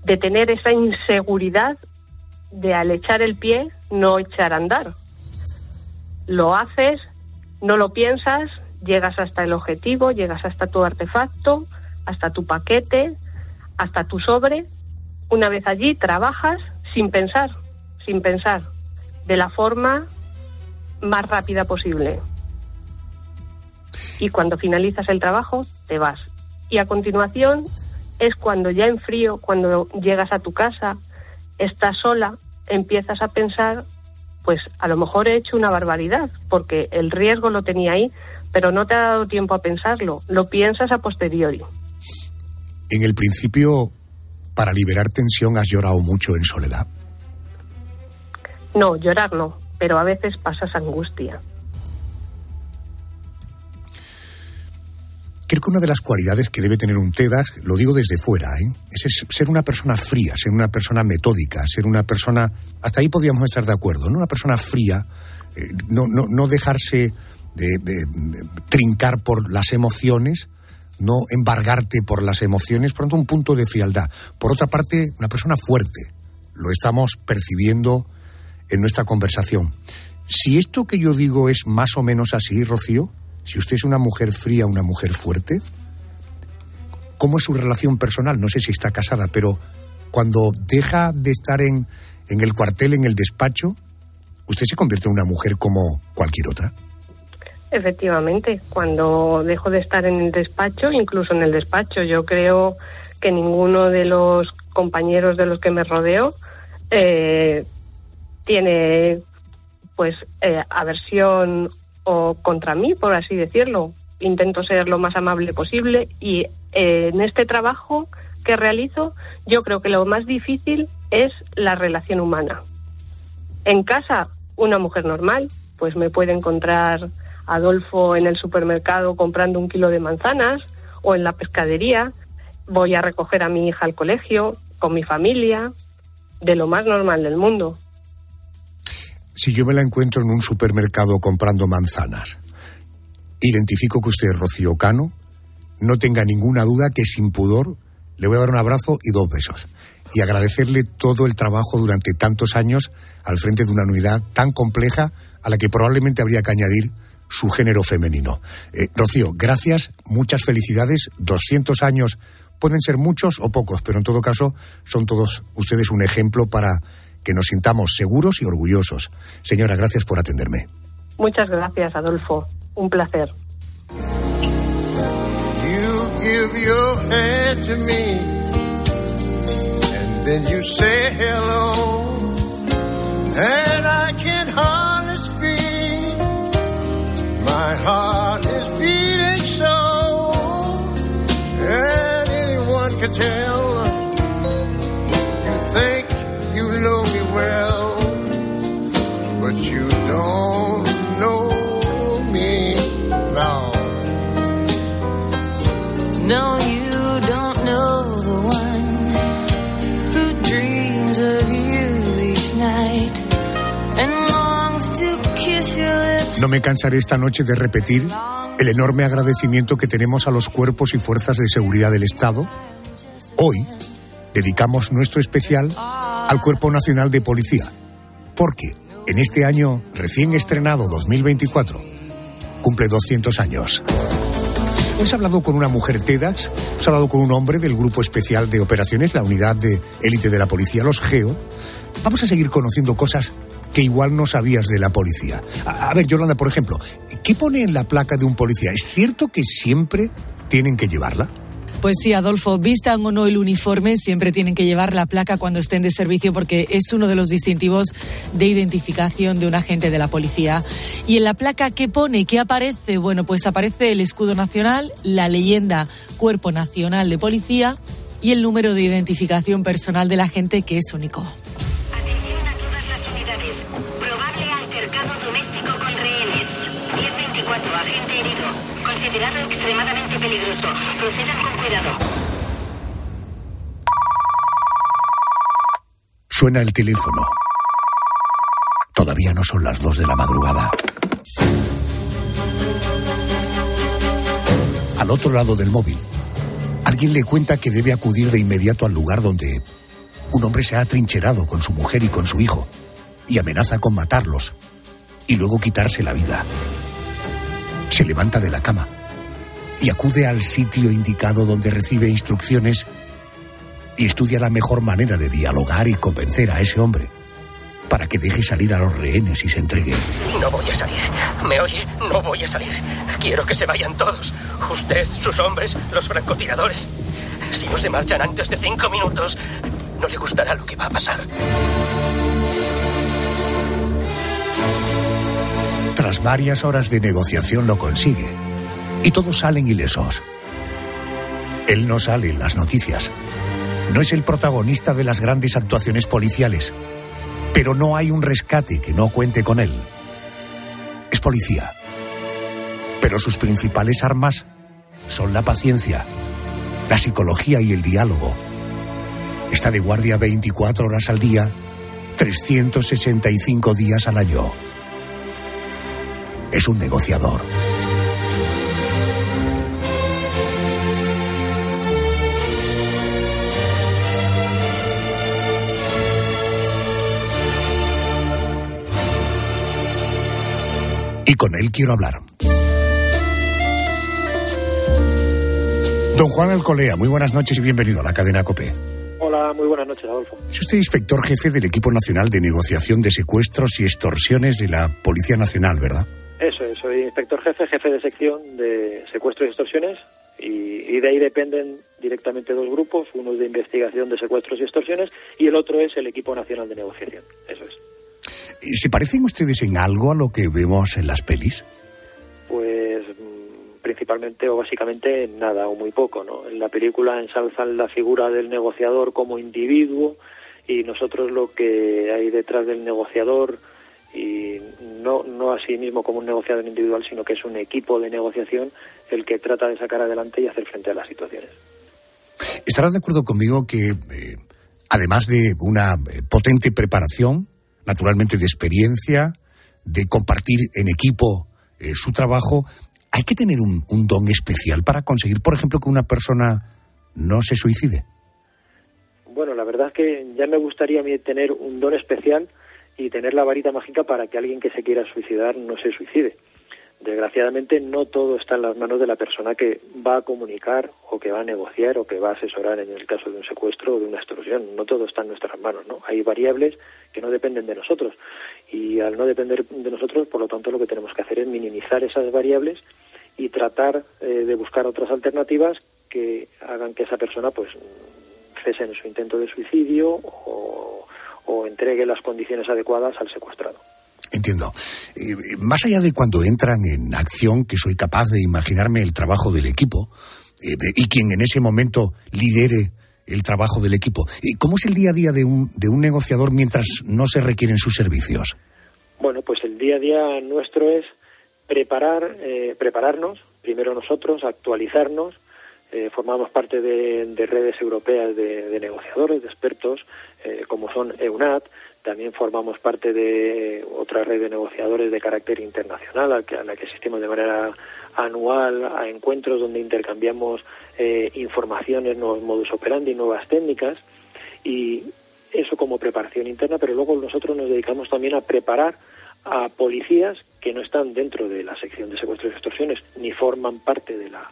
de tener esa inseguridad de al echar el pie no echar a andar. Lo haces, no lo piensas, llegas hasta el objetivo, llegas hasta tu artefacto, hasta tu paquete, hasta tu sobre. Una vez allí trabajas sin pensar, sin pensar, de la forma más rápida posible y cuando finalizas el trabajo te vas. Y a continuación es cuando ya en frío, cuando llegas a tu casa, estás sola, empiezas a pensar, pues a lo mejor he hecho una barbaridad, porque el riesgo lo tenía ahí, pero no te ha dado tiempo a pensarlo, lo piensas a posteriori. En el principio, para liberar tensión, has llorado mucho en soledad. No, llorar no, pero a veces pasas angustia. Creo que una de las cualidades que debe tener un TEDx, lo digo desde fuera, ¿eh? es ser una persona fría, ser una persona metódica, ser una persona, hasta ahí podríamos estar de acuerdo, ¿no? Una persona fría, eh, no, no, no, dejarse de, trincar por las emociones, no embargarte por las emociones, por tanto un punto de frialdad. Por otra parte, una persona fuerte, lo estamos percibiendo en nuestra conversación. Si esto que yo digo es más o menos así, Rocío, si usted es una mujer fría, una mujer fuerte, ¿cómo es su relación personal? No sé si está casada, pero cuando deja de estar en, en el cuartel, en el despacho, ¿usted se convierte en una mujer como cualquier otra? Efectivamente, cuando dejo de estar en el despacho, incluso en el despacho, yo creo que ninguno de los compañeros de los que me rodeo eh, tiene pues eh, aversión o contra mí, por así decirlo. Intento ser lo más amable posible y eh, en este trabajo que realizo yo creo que lo más difícil es la relación humana. En casa, una mujer normal, pues me puede encontrar Adolfo en el supermercado comprando un kilo de manzanas o en la pescadería, voy a recoger a mi hija al colegio con mi familia, de lo más normal del mundo. Si yo me la encuentro en un supermercado comprando manzanas, identifico que usted es Rocío Cano, no tenga ninguna duda que sin pudor le voy a dar un abrazo y dos besos. Y agradecerle todo el trabajo durante tantos años al frente de una unidad tan compleja a la que probablemente habría que añadir su género femenino. Eh, Rocío, gracias, muchas felicidades. 200 años pueden ser muchos o pocos, pero en todo caso son todos ustedes un ejemplo para que nos sintamos seguros y orgullosos. Señora, gracias por atenderme. Muchas gracias, Adolfo. Un placer. You give your hand to me, and then you say hello, and I can hardly heart No me cansaré esta noche de repetir el enorme agradecimiento que tenemos a los cuerpos y fuerzas de seguridad del Estado. Hoy dedicamos nuestro especial al Cuerpo Nacional de Policía, porque en este año recién estrenado 2024 cumple 200 años. Hemos hablado con una mujer TEDx, hemos hablado con un hombre del Grupo Especial de Operaciones, la unidad de élite de la policía, los GEO. Vamos a seguir conociendo cosas que igual no sabías de la policía. A, ver, Yolanda, por ejemplo, ¿qué pone en la placa de un policía? ¿Es cierto que siempre tienen que llevarla? Pues sí, Adolfo, vistan o no el uniforme, siempre tienen que llevar la placa cuando estén de servicio porque es uno de los distintivos de identificación de un agente de la policía. ¿Y en la placa qué pone? ¿Qué aparece? Bueno, pues aparece el escudo nacional, la leyenda Cuerpo Nacional de Policía y el número de identificación personal del agente que es único. Extremadamente peligroso. Procedan con cuidado. Suena el teléfono. Todavía no son las dos de la madrugada. Al otro lado del móvil, alguien le cuenta que debe acudir de inmediato al lugar donde un hombre se ha atrincherado con su mujer y con su hijo y amenaza con matarlos y luego quitarse la vida. Se levanta de la cama y acude al sitio indicado donde recibe instrucciones y estudia la mejor manera de dialogar y convencer a ese hombre para que deje salir a los rehenes y se entregue. No voy a salir. ¿Me oye? No voy a salir. Quiero que se vayan todos. Usted, sus hombres, los francotiradores. Si no se marchan antes de cinco minutos, no le gustará lo que va a pasar. Tras varias horas de negociación lo consigue y todos salen ilesos. Él no sale en las noticias. No es el protagonista de las grandes actuaciones policiales, pero no hay un rescate que no cuente con él. Es policía, pero sus principales armas son la paciencia, la psicología y el diálogo. Está de guardia 24 horas al día, 365 días al año. Es un negociador. Con él quiero hablar. Don Juan Alcolea, muy buenas noches y bienvenido a la cadena COPE. Hola, muy buenas noches, Adolfo. Es usted inspector jefe del equipo nacional de negociación de secuestros y extorsiones de la Policía Nacional, ¿verdad? Eso es, soy inspector jefe, jefe de sección de secuestros y extorsiones y, y de ahí dependen directamente dos grupos, uno es de investigación de secuestros y extorsiones y el otro es el equipo nacional de negociación. Eso es. ¿Se parecen ustedes en algo a lo que vemos en las pelis? Pues mm, principalmente o básicamente nada o muy poco, ¿no? En la película ensalzan la figura del negociador como individuo y nosotros lo que hay detrás del negociador y no, no a sí mismo como un negociador individual, sino que es un equipo de negociación el que trata de sacar adelante y hacer frente a las situaciones. ¿Estarás de acuerdo conmigo que, eh, además de una eh, potente preparación, naturalmente de experiencia, de compartir en equipo eh, su trabajo, hay que tener un, un don especial para conseguir, por ejemplo, que una persona no se suicide? Bueno, la verdad es que ya me gustaría a mí tener un don especial y tener la varita mágica para que alguien que se quiera suicidar no se suicide. Desgraciadamente no todo está en las manos de la persona que va a comunicar o que va a negociar o que va a asesorar en el caso de un secuestro o de una extorsión. No todo está en nuestras manos, ¿no? Hay variables que no dependen de nosotros y al no depender de nosotros, por lo tanto, lo que tenemos que hacer es minimizar esas variables y tratar eh, de buscar otras alternativas que hagan que esa persona pues cese en su intento de suicidio o, o entregue las condiciones adecuadas al secuestrado. Entiendo. Eh, más allá de cuando entran en acción, que soy capaz de imaginarme el trabajo del equipo eh, de- y quien en ese momento lidere el trabajo del equipo, eh, ¿cómo es el día a día de un, de un negociador mientras no se requieren sus servicios? Bueno, pues el día a día nuestro es preparar, eh, prepararnos, primero nosotros, actualizarnos. eh, formamos parte de, de redes europeas de, negociadores, de expertos, como son EUNAT. También formamos parte de otra red de negociadores de carácter internacional a la que asistimos de manera anual a encuentros donde intercambiamos eh, informaciones, nuevos modus operandi, nuevas técnicas y eso como preparación interna, pero luego nosotros nos dedicamos también a preparar a policías que no están dentro de la sección de secuestros y extorsiones ni forman parte de la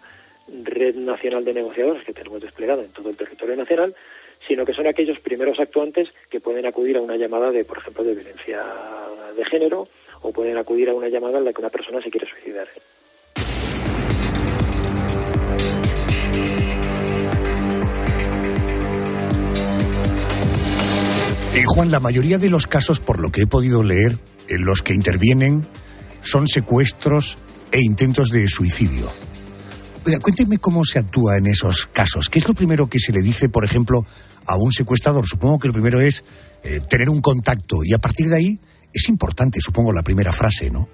red nacional de negociadores que tenemos desplegada en todo el territorio nacional, sino que son aquellos primeros actuantes que pueden acudir a una llamada de, por ejemplo, de violencia de género o pueden acudir a una llamada en la que una persona se quiere suicidar. Eh, Juan, la mayoría de los casos, por lo que he podido leer, en los que intervienen son secuestros e intentos de suicidio. Oiga, cuénteme cómo se actúa en esos casos. ¿Qué es lo primero que se le dice, por ejemplo, a un secuestrador? Supongo que lo primero es eh, tener un contacto y a partir de ahí es importante, supongo, la primera frase, ¿no?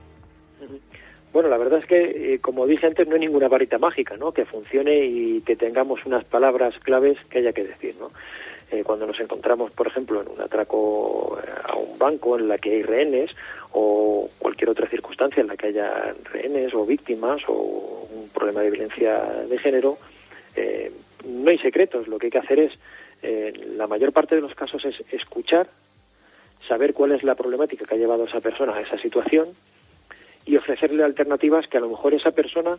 Bueno, la verdad es que, eh, como dije antes, no hay ninguna varita mágica, ¿no? Que funcione y que tengamos unas palabras claves que haya que decir, ¿no? Eh, cuando nos encontramos, por ejemplo, en un atraco a un banco en la que hay rehenes o cualquier otra circunstancia en la que haya rehenes o víctimas o un problema de violencia de género, eh, no hay secretos. Lo que hay que hacer es, en la mayor parte de los casos, es escuchar, saber cuál es la problemática que ha llevado a esa persona a esa situación y ofrecerle alternativas que a lo mejor esa persona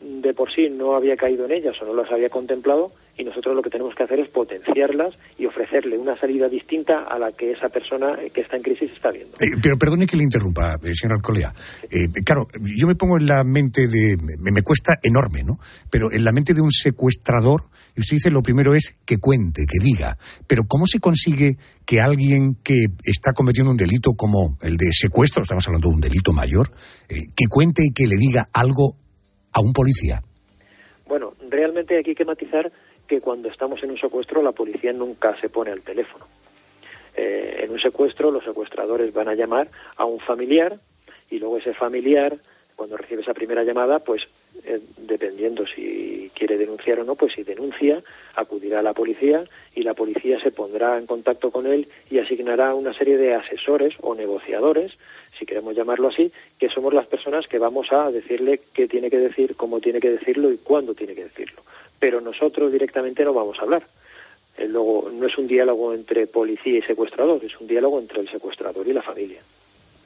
de por sí no había caído en ellas o no las había contemplado y nosotros lo que tenemos que hacer es potenciarlas y ofrecerle una salida distinta a la que esa persona que está en crisis está viendo. Eh, pero perdone que le interrumpa, eh, señor Alcolea. Eh, claro, yo me pongo en la mente de... Me, me, cuesta enorme, ¿no? Pero en la mente de un secuestrador, y usted dice lo primero es que cuente, que diga. Pero ¿cómo se consigue que alguien que está cometiendo un delito como el de secuestro, estamos hablando de un delito mayor, que cuente y que le diga algo a un policía? Bueno, realmente aquí hay que matizar que cuando estamos en un secuestro la policía nunca se pone al teléfono. Eh, en un secuestro los secuestradores van a llamar a un familiar y luego ese familiar, cuando recibe esa primera llamada, pues eh, dependiendo si quiere denunciar o no, pues si denuncia, acudirá a la policía y la policía se pondrá en contacto con él y asignará una serie de asesores o negociadores si queremos llamarlo así, que somos las personas que vamos a decirle qué tiene que decir, cómo tiene que decirlo y cuándo tiene que decirlo. Pero nosotros directamente no vamos a hablar. Eh, luego, no es un diálogo entre policía y secuestrador, es un diálogo entre el secuestrador y la familia.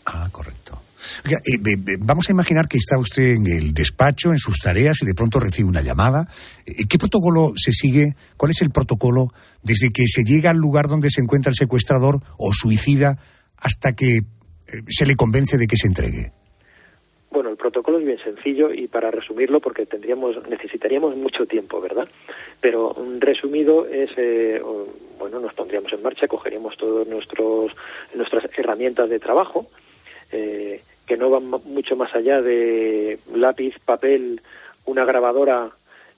Ah, correcto. Eh, eh, vamos a imaginar que está usted en el despacho, en sus tareas, y de pronto recibe una llamada. ¿Qué protocolo se sigue? ¿Cuál es el protocolo desde que se llega al lugar donde se encuentra el secuestrador o suicida hasta que se le convence de que se entregue? Bueno, el protocolo es bien sencillo y para resumirlo, porque tendríamos, necesitaríamos mucho tiempo, ¿verdad? Pero resumido es, eh, bueno, nos pondríamos en marcha, cogeríamos todas nuestras herramientas de trabajo, eh, que no van mucho más allá de lápiz, papel, una grabadora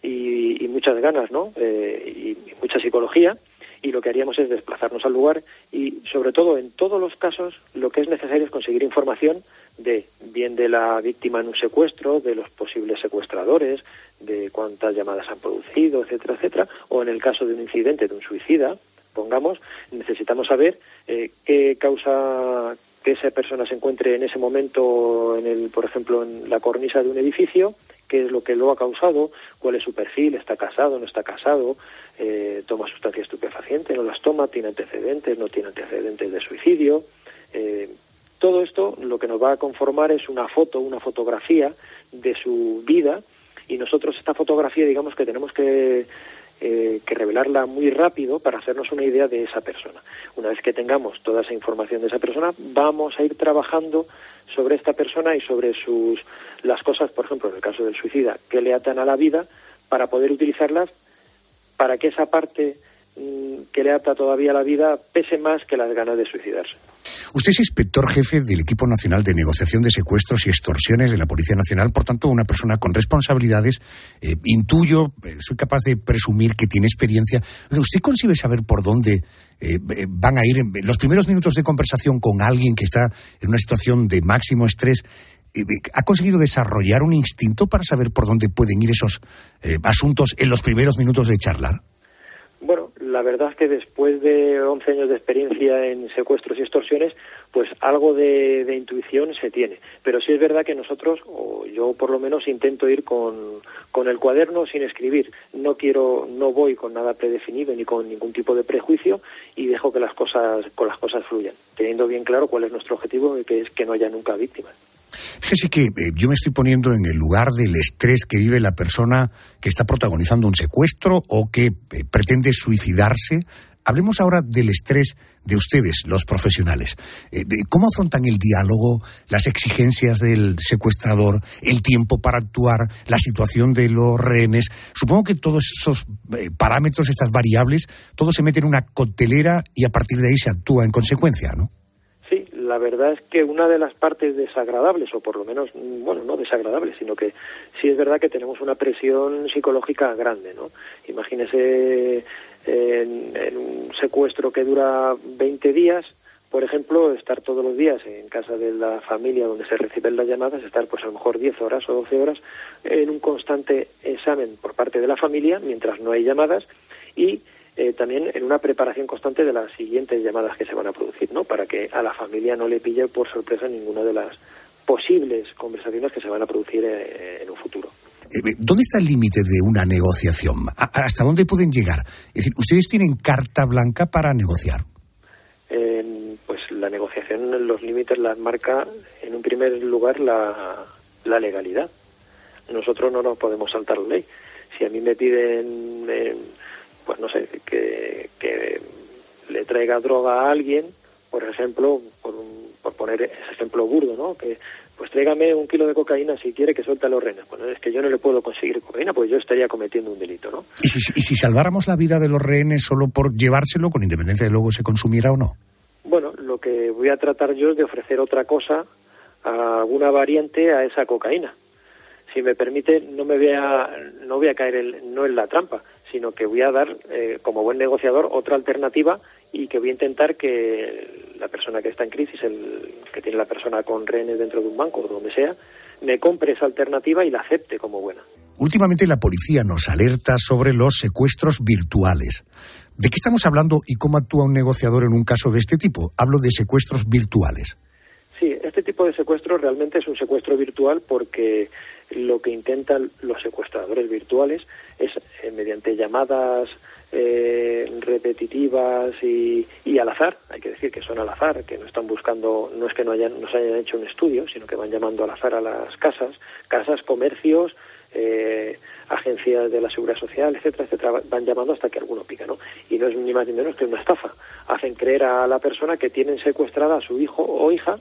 y, muchas ganas, ¿no? Eh, y mucha psicología y lo que haríamos es desplazarnos al lugar y sobre todo en todos los casos lo que es necesario es conseguir información de bien de la víctima en un secuestro, de los posibles secuestradores, de cuántas llamadas han producido, etcétera, etcétera, o en el caso de un incidente de un suicida, pongamos, necesitamos saber eh, qué causa que esa persona se encuentre en ese momento en el, por ejemplo, en la cornisa de un edificio, qué es lo que lo ha causado, cuál es su perfil, está casado, no está casado, eh, toma sustancias estupefacientes, no las toma, tiene antecedentes, no tiene antecedentes de suicidio. Eh, todo esto lo que nos va a conformar es una foto, una fotografía de su vida y nosotros esta fotografía digamos que tenemos que, eh, que revelarla muy rápido para hacernos una idea de esa persona. Una vez que tengamos toda esa información de esa persona, vamos a ir trabajando sobre esta persona y sobre sus las cosas, por ejemplo, en el caso del suicida, que le atan a la vida para poder utilizarlas para que esa parte mm, que le ata todavía la vida pese más que las ganas de suicidarse. Usted es inspector jefe del Equipo Nacional de Negociación de Secuestros y Extorsiones de la Policía Nacional, por tanto, una persona con responsabilidades. Eh, intuyo, eh, soy capaz de presumir que tiene experiencia. ¿Usted consigue saber por dónde eh, van a ir en los primeros minutos de conversación con alguien que está en una situación de máximo estrés? ¿Ha conseguido desarrollar un instinto para saber por dónde pueden ir esos asuntos en los primeros minutos de charlar? La verdad es que después de 11 años de experiencia en secuestros y extorsiones, pues algo de, intuición se tiene. Pero sí es verdad que nosotros, o yo por lo menos, intento ir con, con el cuaderno sin escribir. No quiero, no voy con nada predefinido ni con ningún tipo de prejuicio y dejo que las cosas, con las cosas fluyan, teniendo bien claro cuál es nuestro objetivo, que es que no haya nunca víctimas. Fíjese que eh, yo me estoy poniendo en el lugar del estrés que vive la persona que está protagonizando un secuestro o que eh, pretende suicidarse. Hablemos ahora del estrés de ustedes, los profesionales. Eh, ¿Cómo afrontan el diálogo, las exigencias del secuestrador, el tiempo para actuar, la situación de los rehenes? Supongo que todos esos parámetros, estas variables, todo se mete en una coctelera y a partir de ahí se actúa en consecuencia, ¿no? La verdad es que una de las partes desagradables, o por lo menos, mm, bueno, no desagradables, sino que sí es verdad que tenemos una presión psicológica grande, ¿no? Imagínese en, un secuestro que dura 20 días, por ejemplo, estar todos los días en casa de la familia donde se reciben las llamadas, estar pues a lo mejor 10 horas o 12 horas en un constante examen por parte de la familia mientras no hay llamadas y eh, también en una preparación constante de las siguientes llamadas que se van a producir, ¿no? Para que a la familia no le pille por sorpresa ninguna de las posibles conversaciones que se van a producir eh, en un futuro. Eh, ¿Dónde está el límite de una negociación? ¿Hasta dónde pueden llegar? Es decir, ¿ustedes tienen carta blanca para negociar? pues la negociación, los límites las marca en un primer lugar la, la legalidad. Nosotros no nos podemos saltar la ley. Si a mí me piden pues no sé, que, que le traiga droga a alguien, por ejemplo, por, por poner ese ejemplo burdo, ¿no? Que pues tráigame un kilo de cocaína si quiere que suelte los renes. Bueno, es que yo no le puedo conseguir cocaína, pues yo estaría cometiendo un delito, ¿no? ¿Y si, y si salváramos la vida de los rehenes solo por llevárselo, con independencia de luego se consumiera o no? Bueno, lo que voy a tratar yo es de ofrecer otra cosa, alguna variante a esa cocaína. Si me permite, no me voy a, no voy a caer el, no en la trampa, sino que voy a dar, eh, como buen negociador, otra alternativa y que voy a intentar que la persona que está en crisis, el que tiene la persona con rehenes dentro de un banco o donde sea, me compre esa alternativa y la acepte como buena. Últimamente la policía nos alerta sobre los secuestros virtuales. ¿De qué estamos hablando y cómo actúa un negociador en un caso de este tipo? Hablo de secuestros virtuales. Sí, este tipo de secuestro realmente es un secuestro virtual porque lo que intentan los secuestradores virtuales es eh, mediante llamadas eh, repetitivas y, al azar, hay que decir que son al azar, que no están buscando, no es que no hayan, no se hayan hecho un estudio, sino que van llamando al azar a las casas, casas, comercios, eh, agencias de la seguridad social, etcétera, etcétera, van llamando hasta que alguno pica, ¿no? Y no es ni más ni menos que una estafa. Hacen creer a la persona que tienen secuestrada a su hijo o hija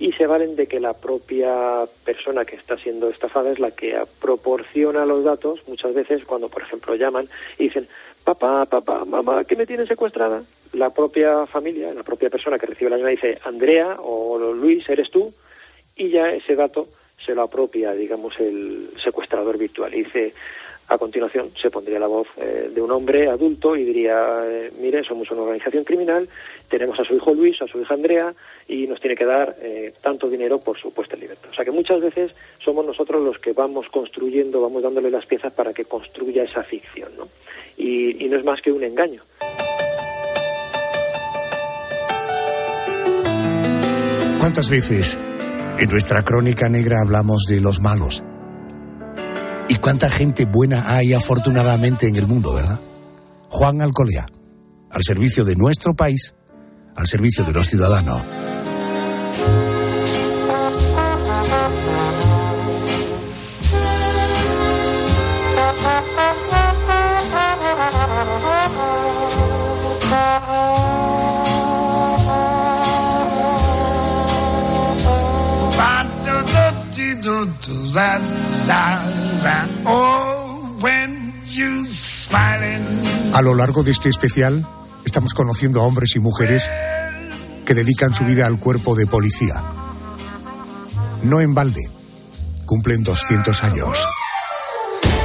y se valen de que la propia persona que está siendo estafada es la que proporciona los datos muchas veces cuando, por ejemplo, llaman y dicen, papá, papá, mamá, que me tiene secuestrada. La propia familia, la propia persona que recibe la llamada dice, Andrea o Luis, eres tú, y ya ese dato se lo apropia, digamos, el secuestrador virtual. Y dice, a continuación se pondría la voz eh, de un hombre adulto y diría, eh, mire, somos una organización criminal, tenemos a su hijo Luis, a su hija Andrea y nos tiene que dar eh, tanto dinero por su puesta en libertad. O sea que muchas veces somos nosotros los que vamos construyendo, vamos dándole las piezas para que construya esa ficción, ¿no? Y, y no es más que un engaño. ¿Cuántas veces en nuestra crónica negra hablamos de los malos? Y cuánta gente buena hay afortunadamente en el mundo, ¿verdad? Juan Alcolea, al servicio de nuestro país, al servicio de los ciudadanos. A lo largo de este especial estamos conociendo a hombres y mujeres que dedican su vida al cuerpo de policía. No en balde. Cumplen 200 años.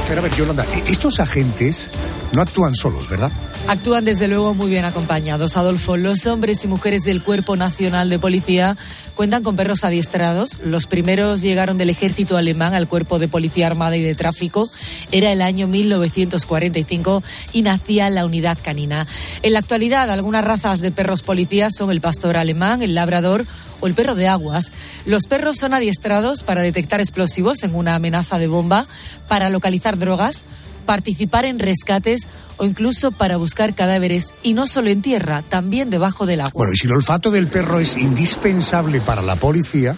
Pero a ver, Yolanda, e-, estos agentes no actúan solos, ¿verdad? Actúan desde luego muy bien acompañados. Adolfo, los hombres y mujeres del Cuerpo Nacional de Policía cuentan con perros adiestrados. Los primeros llegaron del ejército alemán al Cuerpo de Policía Armada y de Tráfico. Era el año 1945 y nacía la unidad canina. En la actualidad, algunas razas de perros policías son el pastor alemán, el labrador o el perro de aguas. Los perros son adiestrados para detectar explosivos en una amenaza de bomba, para localizar drogas, participar en rescates o incluso para buscar cadáveres y no solo en tierra, también debajo del agua. Bueno, y si el olfato del perro es indispensable para la policía,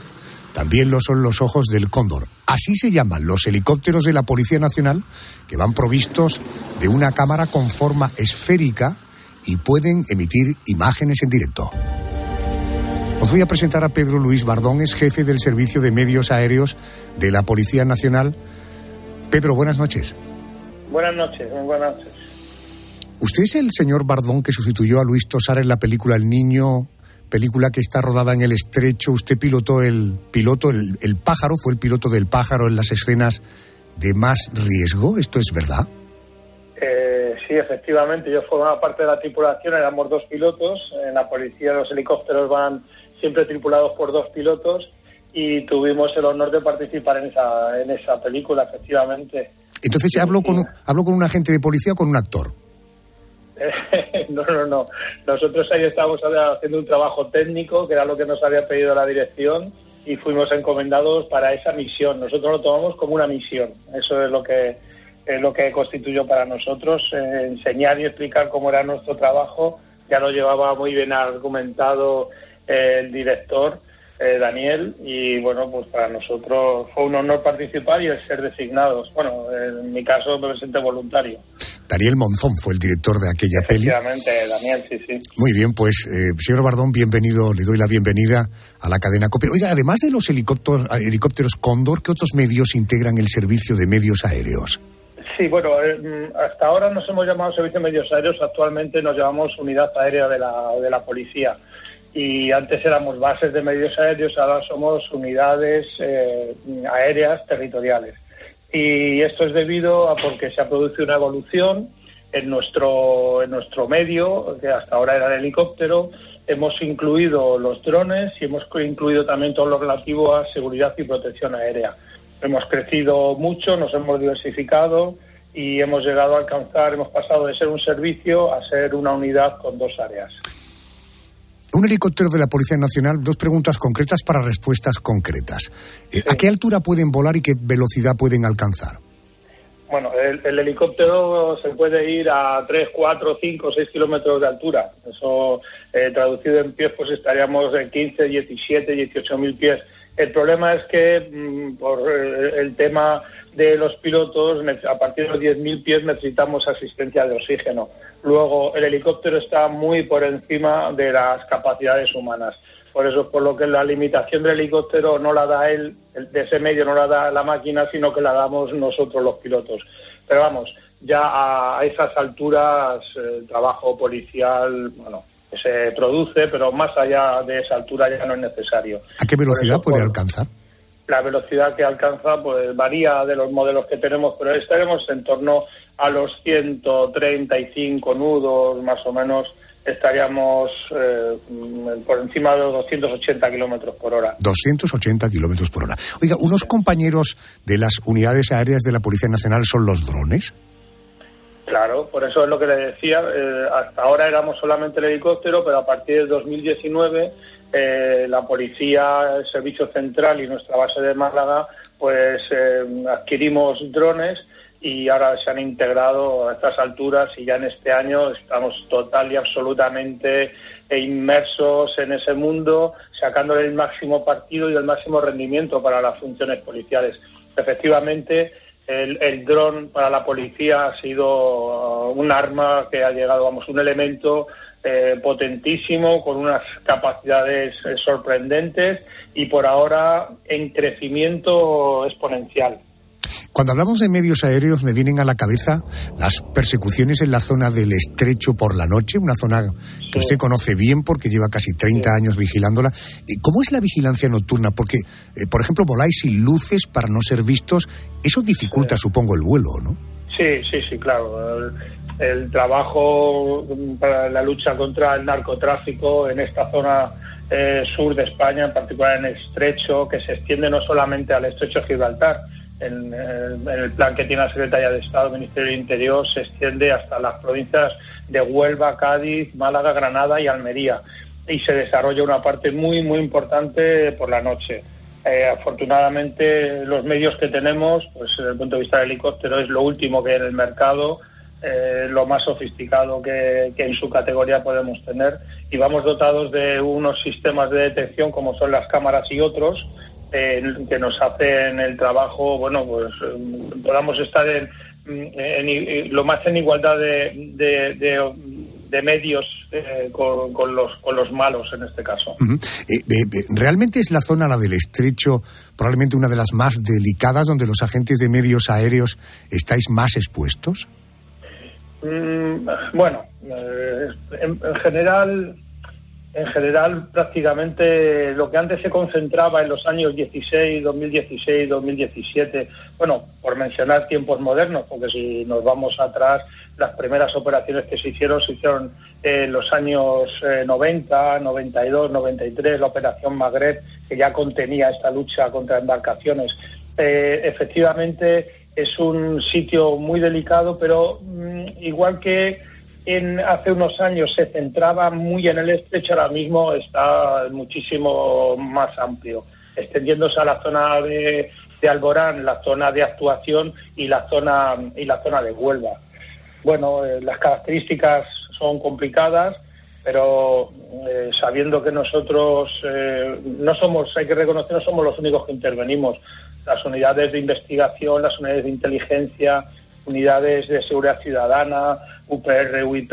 también lo son los ojos del cóndor. Así se llaman los helicópteros de la Policía Nacional, que van provistos de una cámara con forma esférica y pueden emitir imágenes en directo. Os voy a presentar a Pedro Luis Bardón, es jefe del Servicio de Medios Aéreos de la Policía Nacional. Pedro, buenas noches. Buenas noches, muy buenas noches. ¿Usted es el señor Bardón que sustituyó a Luis Tosar en la película El Niño, película que está rodada en el estrecho? Usted pilotó el piloto, el, el pájaro, fue el piloto del pájaro en las escenas de más riesgo. ¿Esto es verdad? Eh, sí, efectivamente, yo formaba parte de la tripulación, éramos dos pilotos. En la policía los helicópteros van siempre tripulados por dos pilotos y tuvimos el honor de participar en esa, en esa película, efectivamente. Entonces, ¿hablo con, ¿hablo con un agente de policía o con un actor? no, no, no. Nosotros ahí estábamos haciendo un trabajo técnico, que era lo que nos había pedido la dirección, y fuimos encomendados para esa misión. Nosotros lo tomamos como una misión. Eso es lo que, es lo que constituyó para nosotros. Eh, enseñar y explicar cómo era nuestro trabajo. Ya lo llevaba muy bien argumentado eh, el director. Eh, Daniel y bueno pues para nosotros fue un honor participar y el ser designados bueno en mi caso me presenté voluntario Daniel Monzón fue el director de aquella peli. Efectivamente, Daniel, sí, sí. Muy bien, pues, eh, señor Bardón, bienvenido, le doy la bienvenida a la cadena COPE. Oiga, además de los helicópteros, helicópteros Cóndor, ¿qué otros medios integran el servicio de medios aéreos? Sí, bueno, eh, hasta ahora nos hemos llamado Servicio de Medios Aéreos, actualmente nos llamamos Unidad Aérea de la, de la Policía. Y antes éramos bases de medios aéreos, ahora somos unidades eh, aéreas territoriales y esto es debido a porque se ha producido una evolución en nuestro en nuestro medio que hasta ahora era el helicóptero. Hemos incluido los drones y hemos incluido también todo lo relativo a seguridad y protección aérea. Hemos crecido mucho nos hemos diversificado y hemos llegado a alcanzar hemos pasado de ser un servicio a ser una unidad con dos áreas un helicóptero de la Policía Nacional, dos preguntas concretas para respuestas concretas. Eh, ¿A qué altura pueden volar y qué velocidad pueden alcanzar? Bueno, el, helicóptero se puede ir a 3, 4, 5, 6 kilómetros de altura. Eso, eh, traducido en pies, pues estaríamos en 15, 17, 18 mil pies. El problema es que mm, por eh, el tema de los pilotos, a partir de los 10.000 pies necesitamos asistencia de oxígeno. Luego, el helicóptero está muy por encima de las capacidades humanas. Por eso, por lo que la limitación del helicóptero no la da él, de ese medio no la da la máquina, sino que la damos nosotros los pilotos. Pero vamos, ya a esas alturas el trabajo policial, bueno, se produce, pero más allá de esa altura ya no es necesario. ¿A qué velocidad puede alcanzar? La velocidad que alcanza pues varía de los modelos que tenemos, pero estaremos en torno a los 135 nudos, más o menos, estaríamos eh, por encima de los 280 kilómetros por hora. 280 kilómetros por hora. Oiga, unos compañeros de las unidades aéreas de la Policía Nacional son los drones. Claro, por eso es lo que le decía. Eh, hasta ahora éramos solamente el helicóptero, pero a partir del 2019 eh, la policía, el servicio central y nuestra base de Málaga, pues eh, adquirimos drones y ahora se han integrado a estas alturas y ya en este año estamos total y absolutamente inmersos en ese mundo, sacándole el máximo partido y el máximo rendimiento para las funciones policiales. Efectivamente, el, el dron para la policía ha sido un arma que ha llegado, vamos, un elemento eh, potentísimo, con unas capacidades eh, sorprendentes y por ahora en crecimiento exponencial. Cuando hablamos de medios aéreos me vienen a la cabeza las persecuciones en la zona del estrecho por la noche, una zona que usted conoce bien porque lleva casi 30 años vigilándola. ¿Cómo es la vigilancia nocturna? Porque, eh, por ejemplo, voláis sin luces para no ser vistos. Eso dificulta, supongo, el vuelo, ¿no? Sí, sí, sí, claro. El, el trabajo para la lucha contra el narcotráfico en esta zona eh, sur de España, en particular en Estrecho, que se extiende no solamente al Estrecho de Gibraltar, en, en, el plan que tiene la Secretaría de Estado, Ministerio del Interior, se extiende hasta las provincias de Huelva, Cádiz, Málaga, Granada y Almería. Y se desarrolla una parte muy, muy importante por la noche. Eh, afortunadamente, los medios que tenemos, pues desde el punto de vista del helicóptero, es lo último que hay en el mercado, eh, lo más sofisticado que, en su categoría podemos tener. Y vamos dotados de unos sistemas de detección, como son las cámaras y otros, eh, que nos hacen el trabajo, bueno, pues eh, podamos estar en, lo más en igualdad de, de, de, medios eh, con, los, con los malos en este caso. Uh -huh. ¿Realmente es la zona, la del estrecho, probablemente una de las más delicadas donde los agentes de medios aéreos estáis más expuestos? Mm, bueno, eh, en, en, general en general prácticamente lo que antes se concentraba en los años 16, 2016, 2017, bueno, por mencionar tiempos modernos, porque si nos vamos atrás, las primeras operaciones que se hicieron se hicieron en los años eh, 90, 92, 93, la operación Magreb, que ya contenía esta lucha contra embarcaciones. Eh, efectivamente, es un sitio muy delicado, pero mmm, igual que en, hace unos años se centraba muy en el estrecho, ahora mismo está muchísimo más amplio, extendiéndose a la zona de, de Alborán, la zona de actuación y la zona y la zona de Huelva. Bueno, eh, las características son complicadas, pero eh, sabiendo que nosotros eh, no somos, hay que reconocer, no somos los únicos que intervenimos. Las unidades de investigación, las unidades de inteligencia, unidades de seguridad ciudadana, UPR, UIP.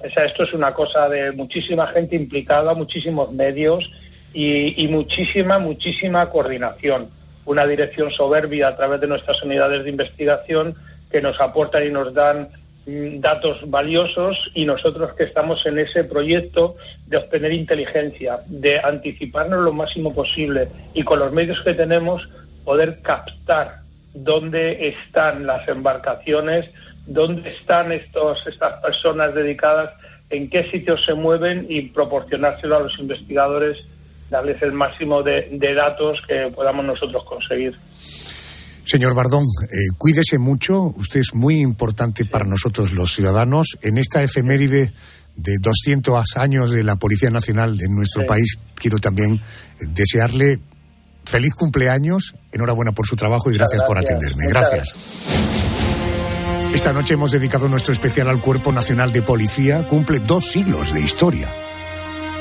O sea, esto es una cosa de muchísima gente implicada, muchísimos medios y, y muchísima, muchísima coordinación. Una dirección soberbia a través de nuestras unidades de investigación que nos aportan y nos dan mm, datos valiosos y nosotros que estamos en ese proyecto de obtener inteligencia, de anticiparnos lo máximo posible y con los medios que tenemos poder captar dónde están las embarcaciones, dónde están estos, estas personas dedicadas, en qué sitios se mueven y proporcionárselo a los investigadores, darles el máximo de, de datos que podamos nosotros conseguir. Señor Bardón, eh, cuídese mucho. Usted es muy importante para nosotros los ciudadanos. En esta efeméride de 200 años de la Policía Nacional en nuestro sí. país, quiero también desearle feliz cumpleaños, enhorabuena por su trabajo y gracias, gracias. por atenderme. Gracias. Esta noche hemos dedicado nuestro especial al Cuerpo Nacional de Policía, cumple dos siglos de historia.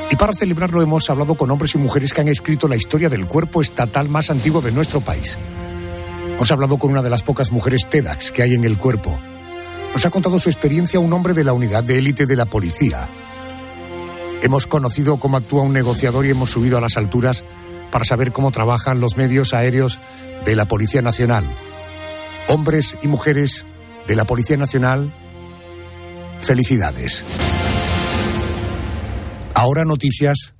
Y para celebrarlo hemos hablado con hombres y mujeres que han escrito la historia del cuerpo estatal más antiguo de nuestro país. Hemos hablado con una de las pocas mujeres TEDx que hay en el cuerpo. Nos ha contado su experiencia un hombre de la unidad de élite de la policía. Hemos conocido cómo actúa un negociador y hemos subido a las alturas para saber cómo trabajan los medios aéreos de la Policía Nacional. Hombres y mujeres de la Policía Nacional, felicidades. Ahora noticias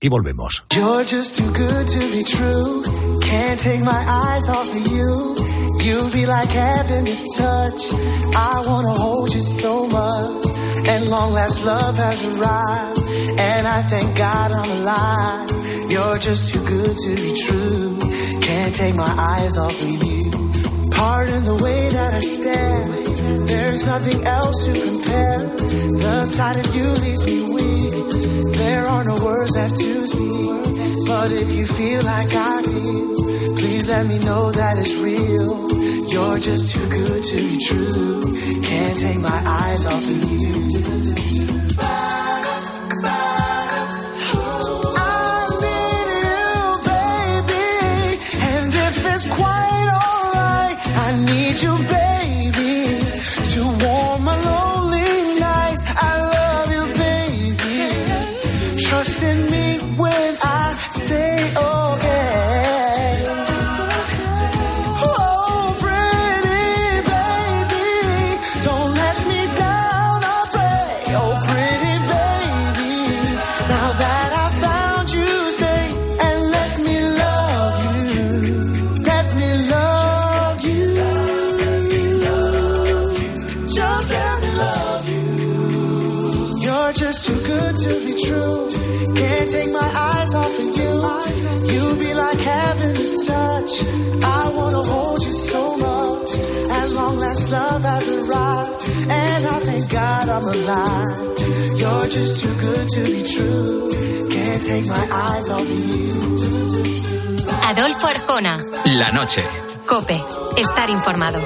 y volvemos. You be like heaven to touch. I wanna hold you so much. And long last love has arrived. And I thank God I'm alive. You're just too good to be true. Can't take my eyes off of you. Pardon the way that I stare. There's nothing else to compare. The sight of you leaves me weak. There are no words left to speak. But if you feel like I feel, please let me know that it's real. You're just too good to be true. Can't take my eyes off of you. Adolfo Arjona. La noche. Cope. Estar informado.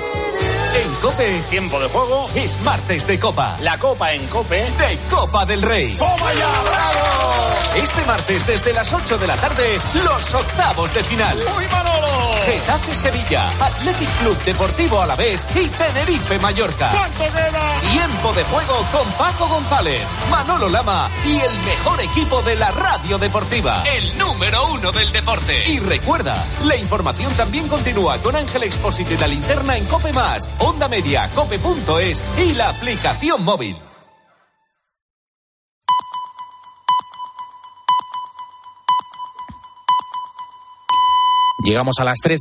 En Cope, tiempo de juego, es martes de Copa. La Copa en Cope de Copa del Rey. ¡Toma ya, bravo! Este martes desde las 8 de la tarde, los octavos de final. ¡Uy, Manolo! Getafe Sevilla, Athletic Club Deportivo Alavés y Tenerife Mallorca. Tiempo de juego con Paco González, Manolo Lama y el mejor equipo de la radio deportiva. El número uno del deporte. Y recuerda, la información también continúa con Ángel Expósito y la linterna en Cope Más, Onda Media, Cope.es y la aplicación móvil. Llegamos a las 3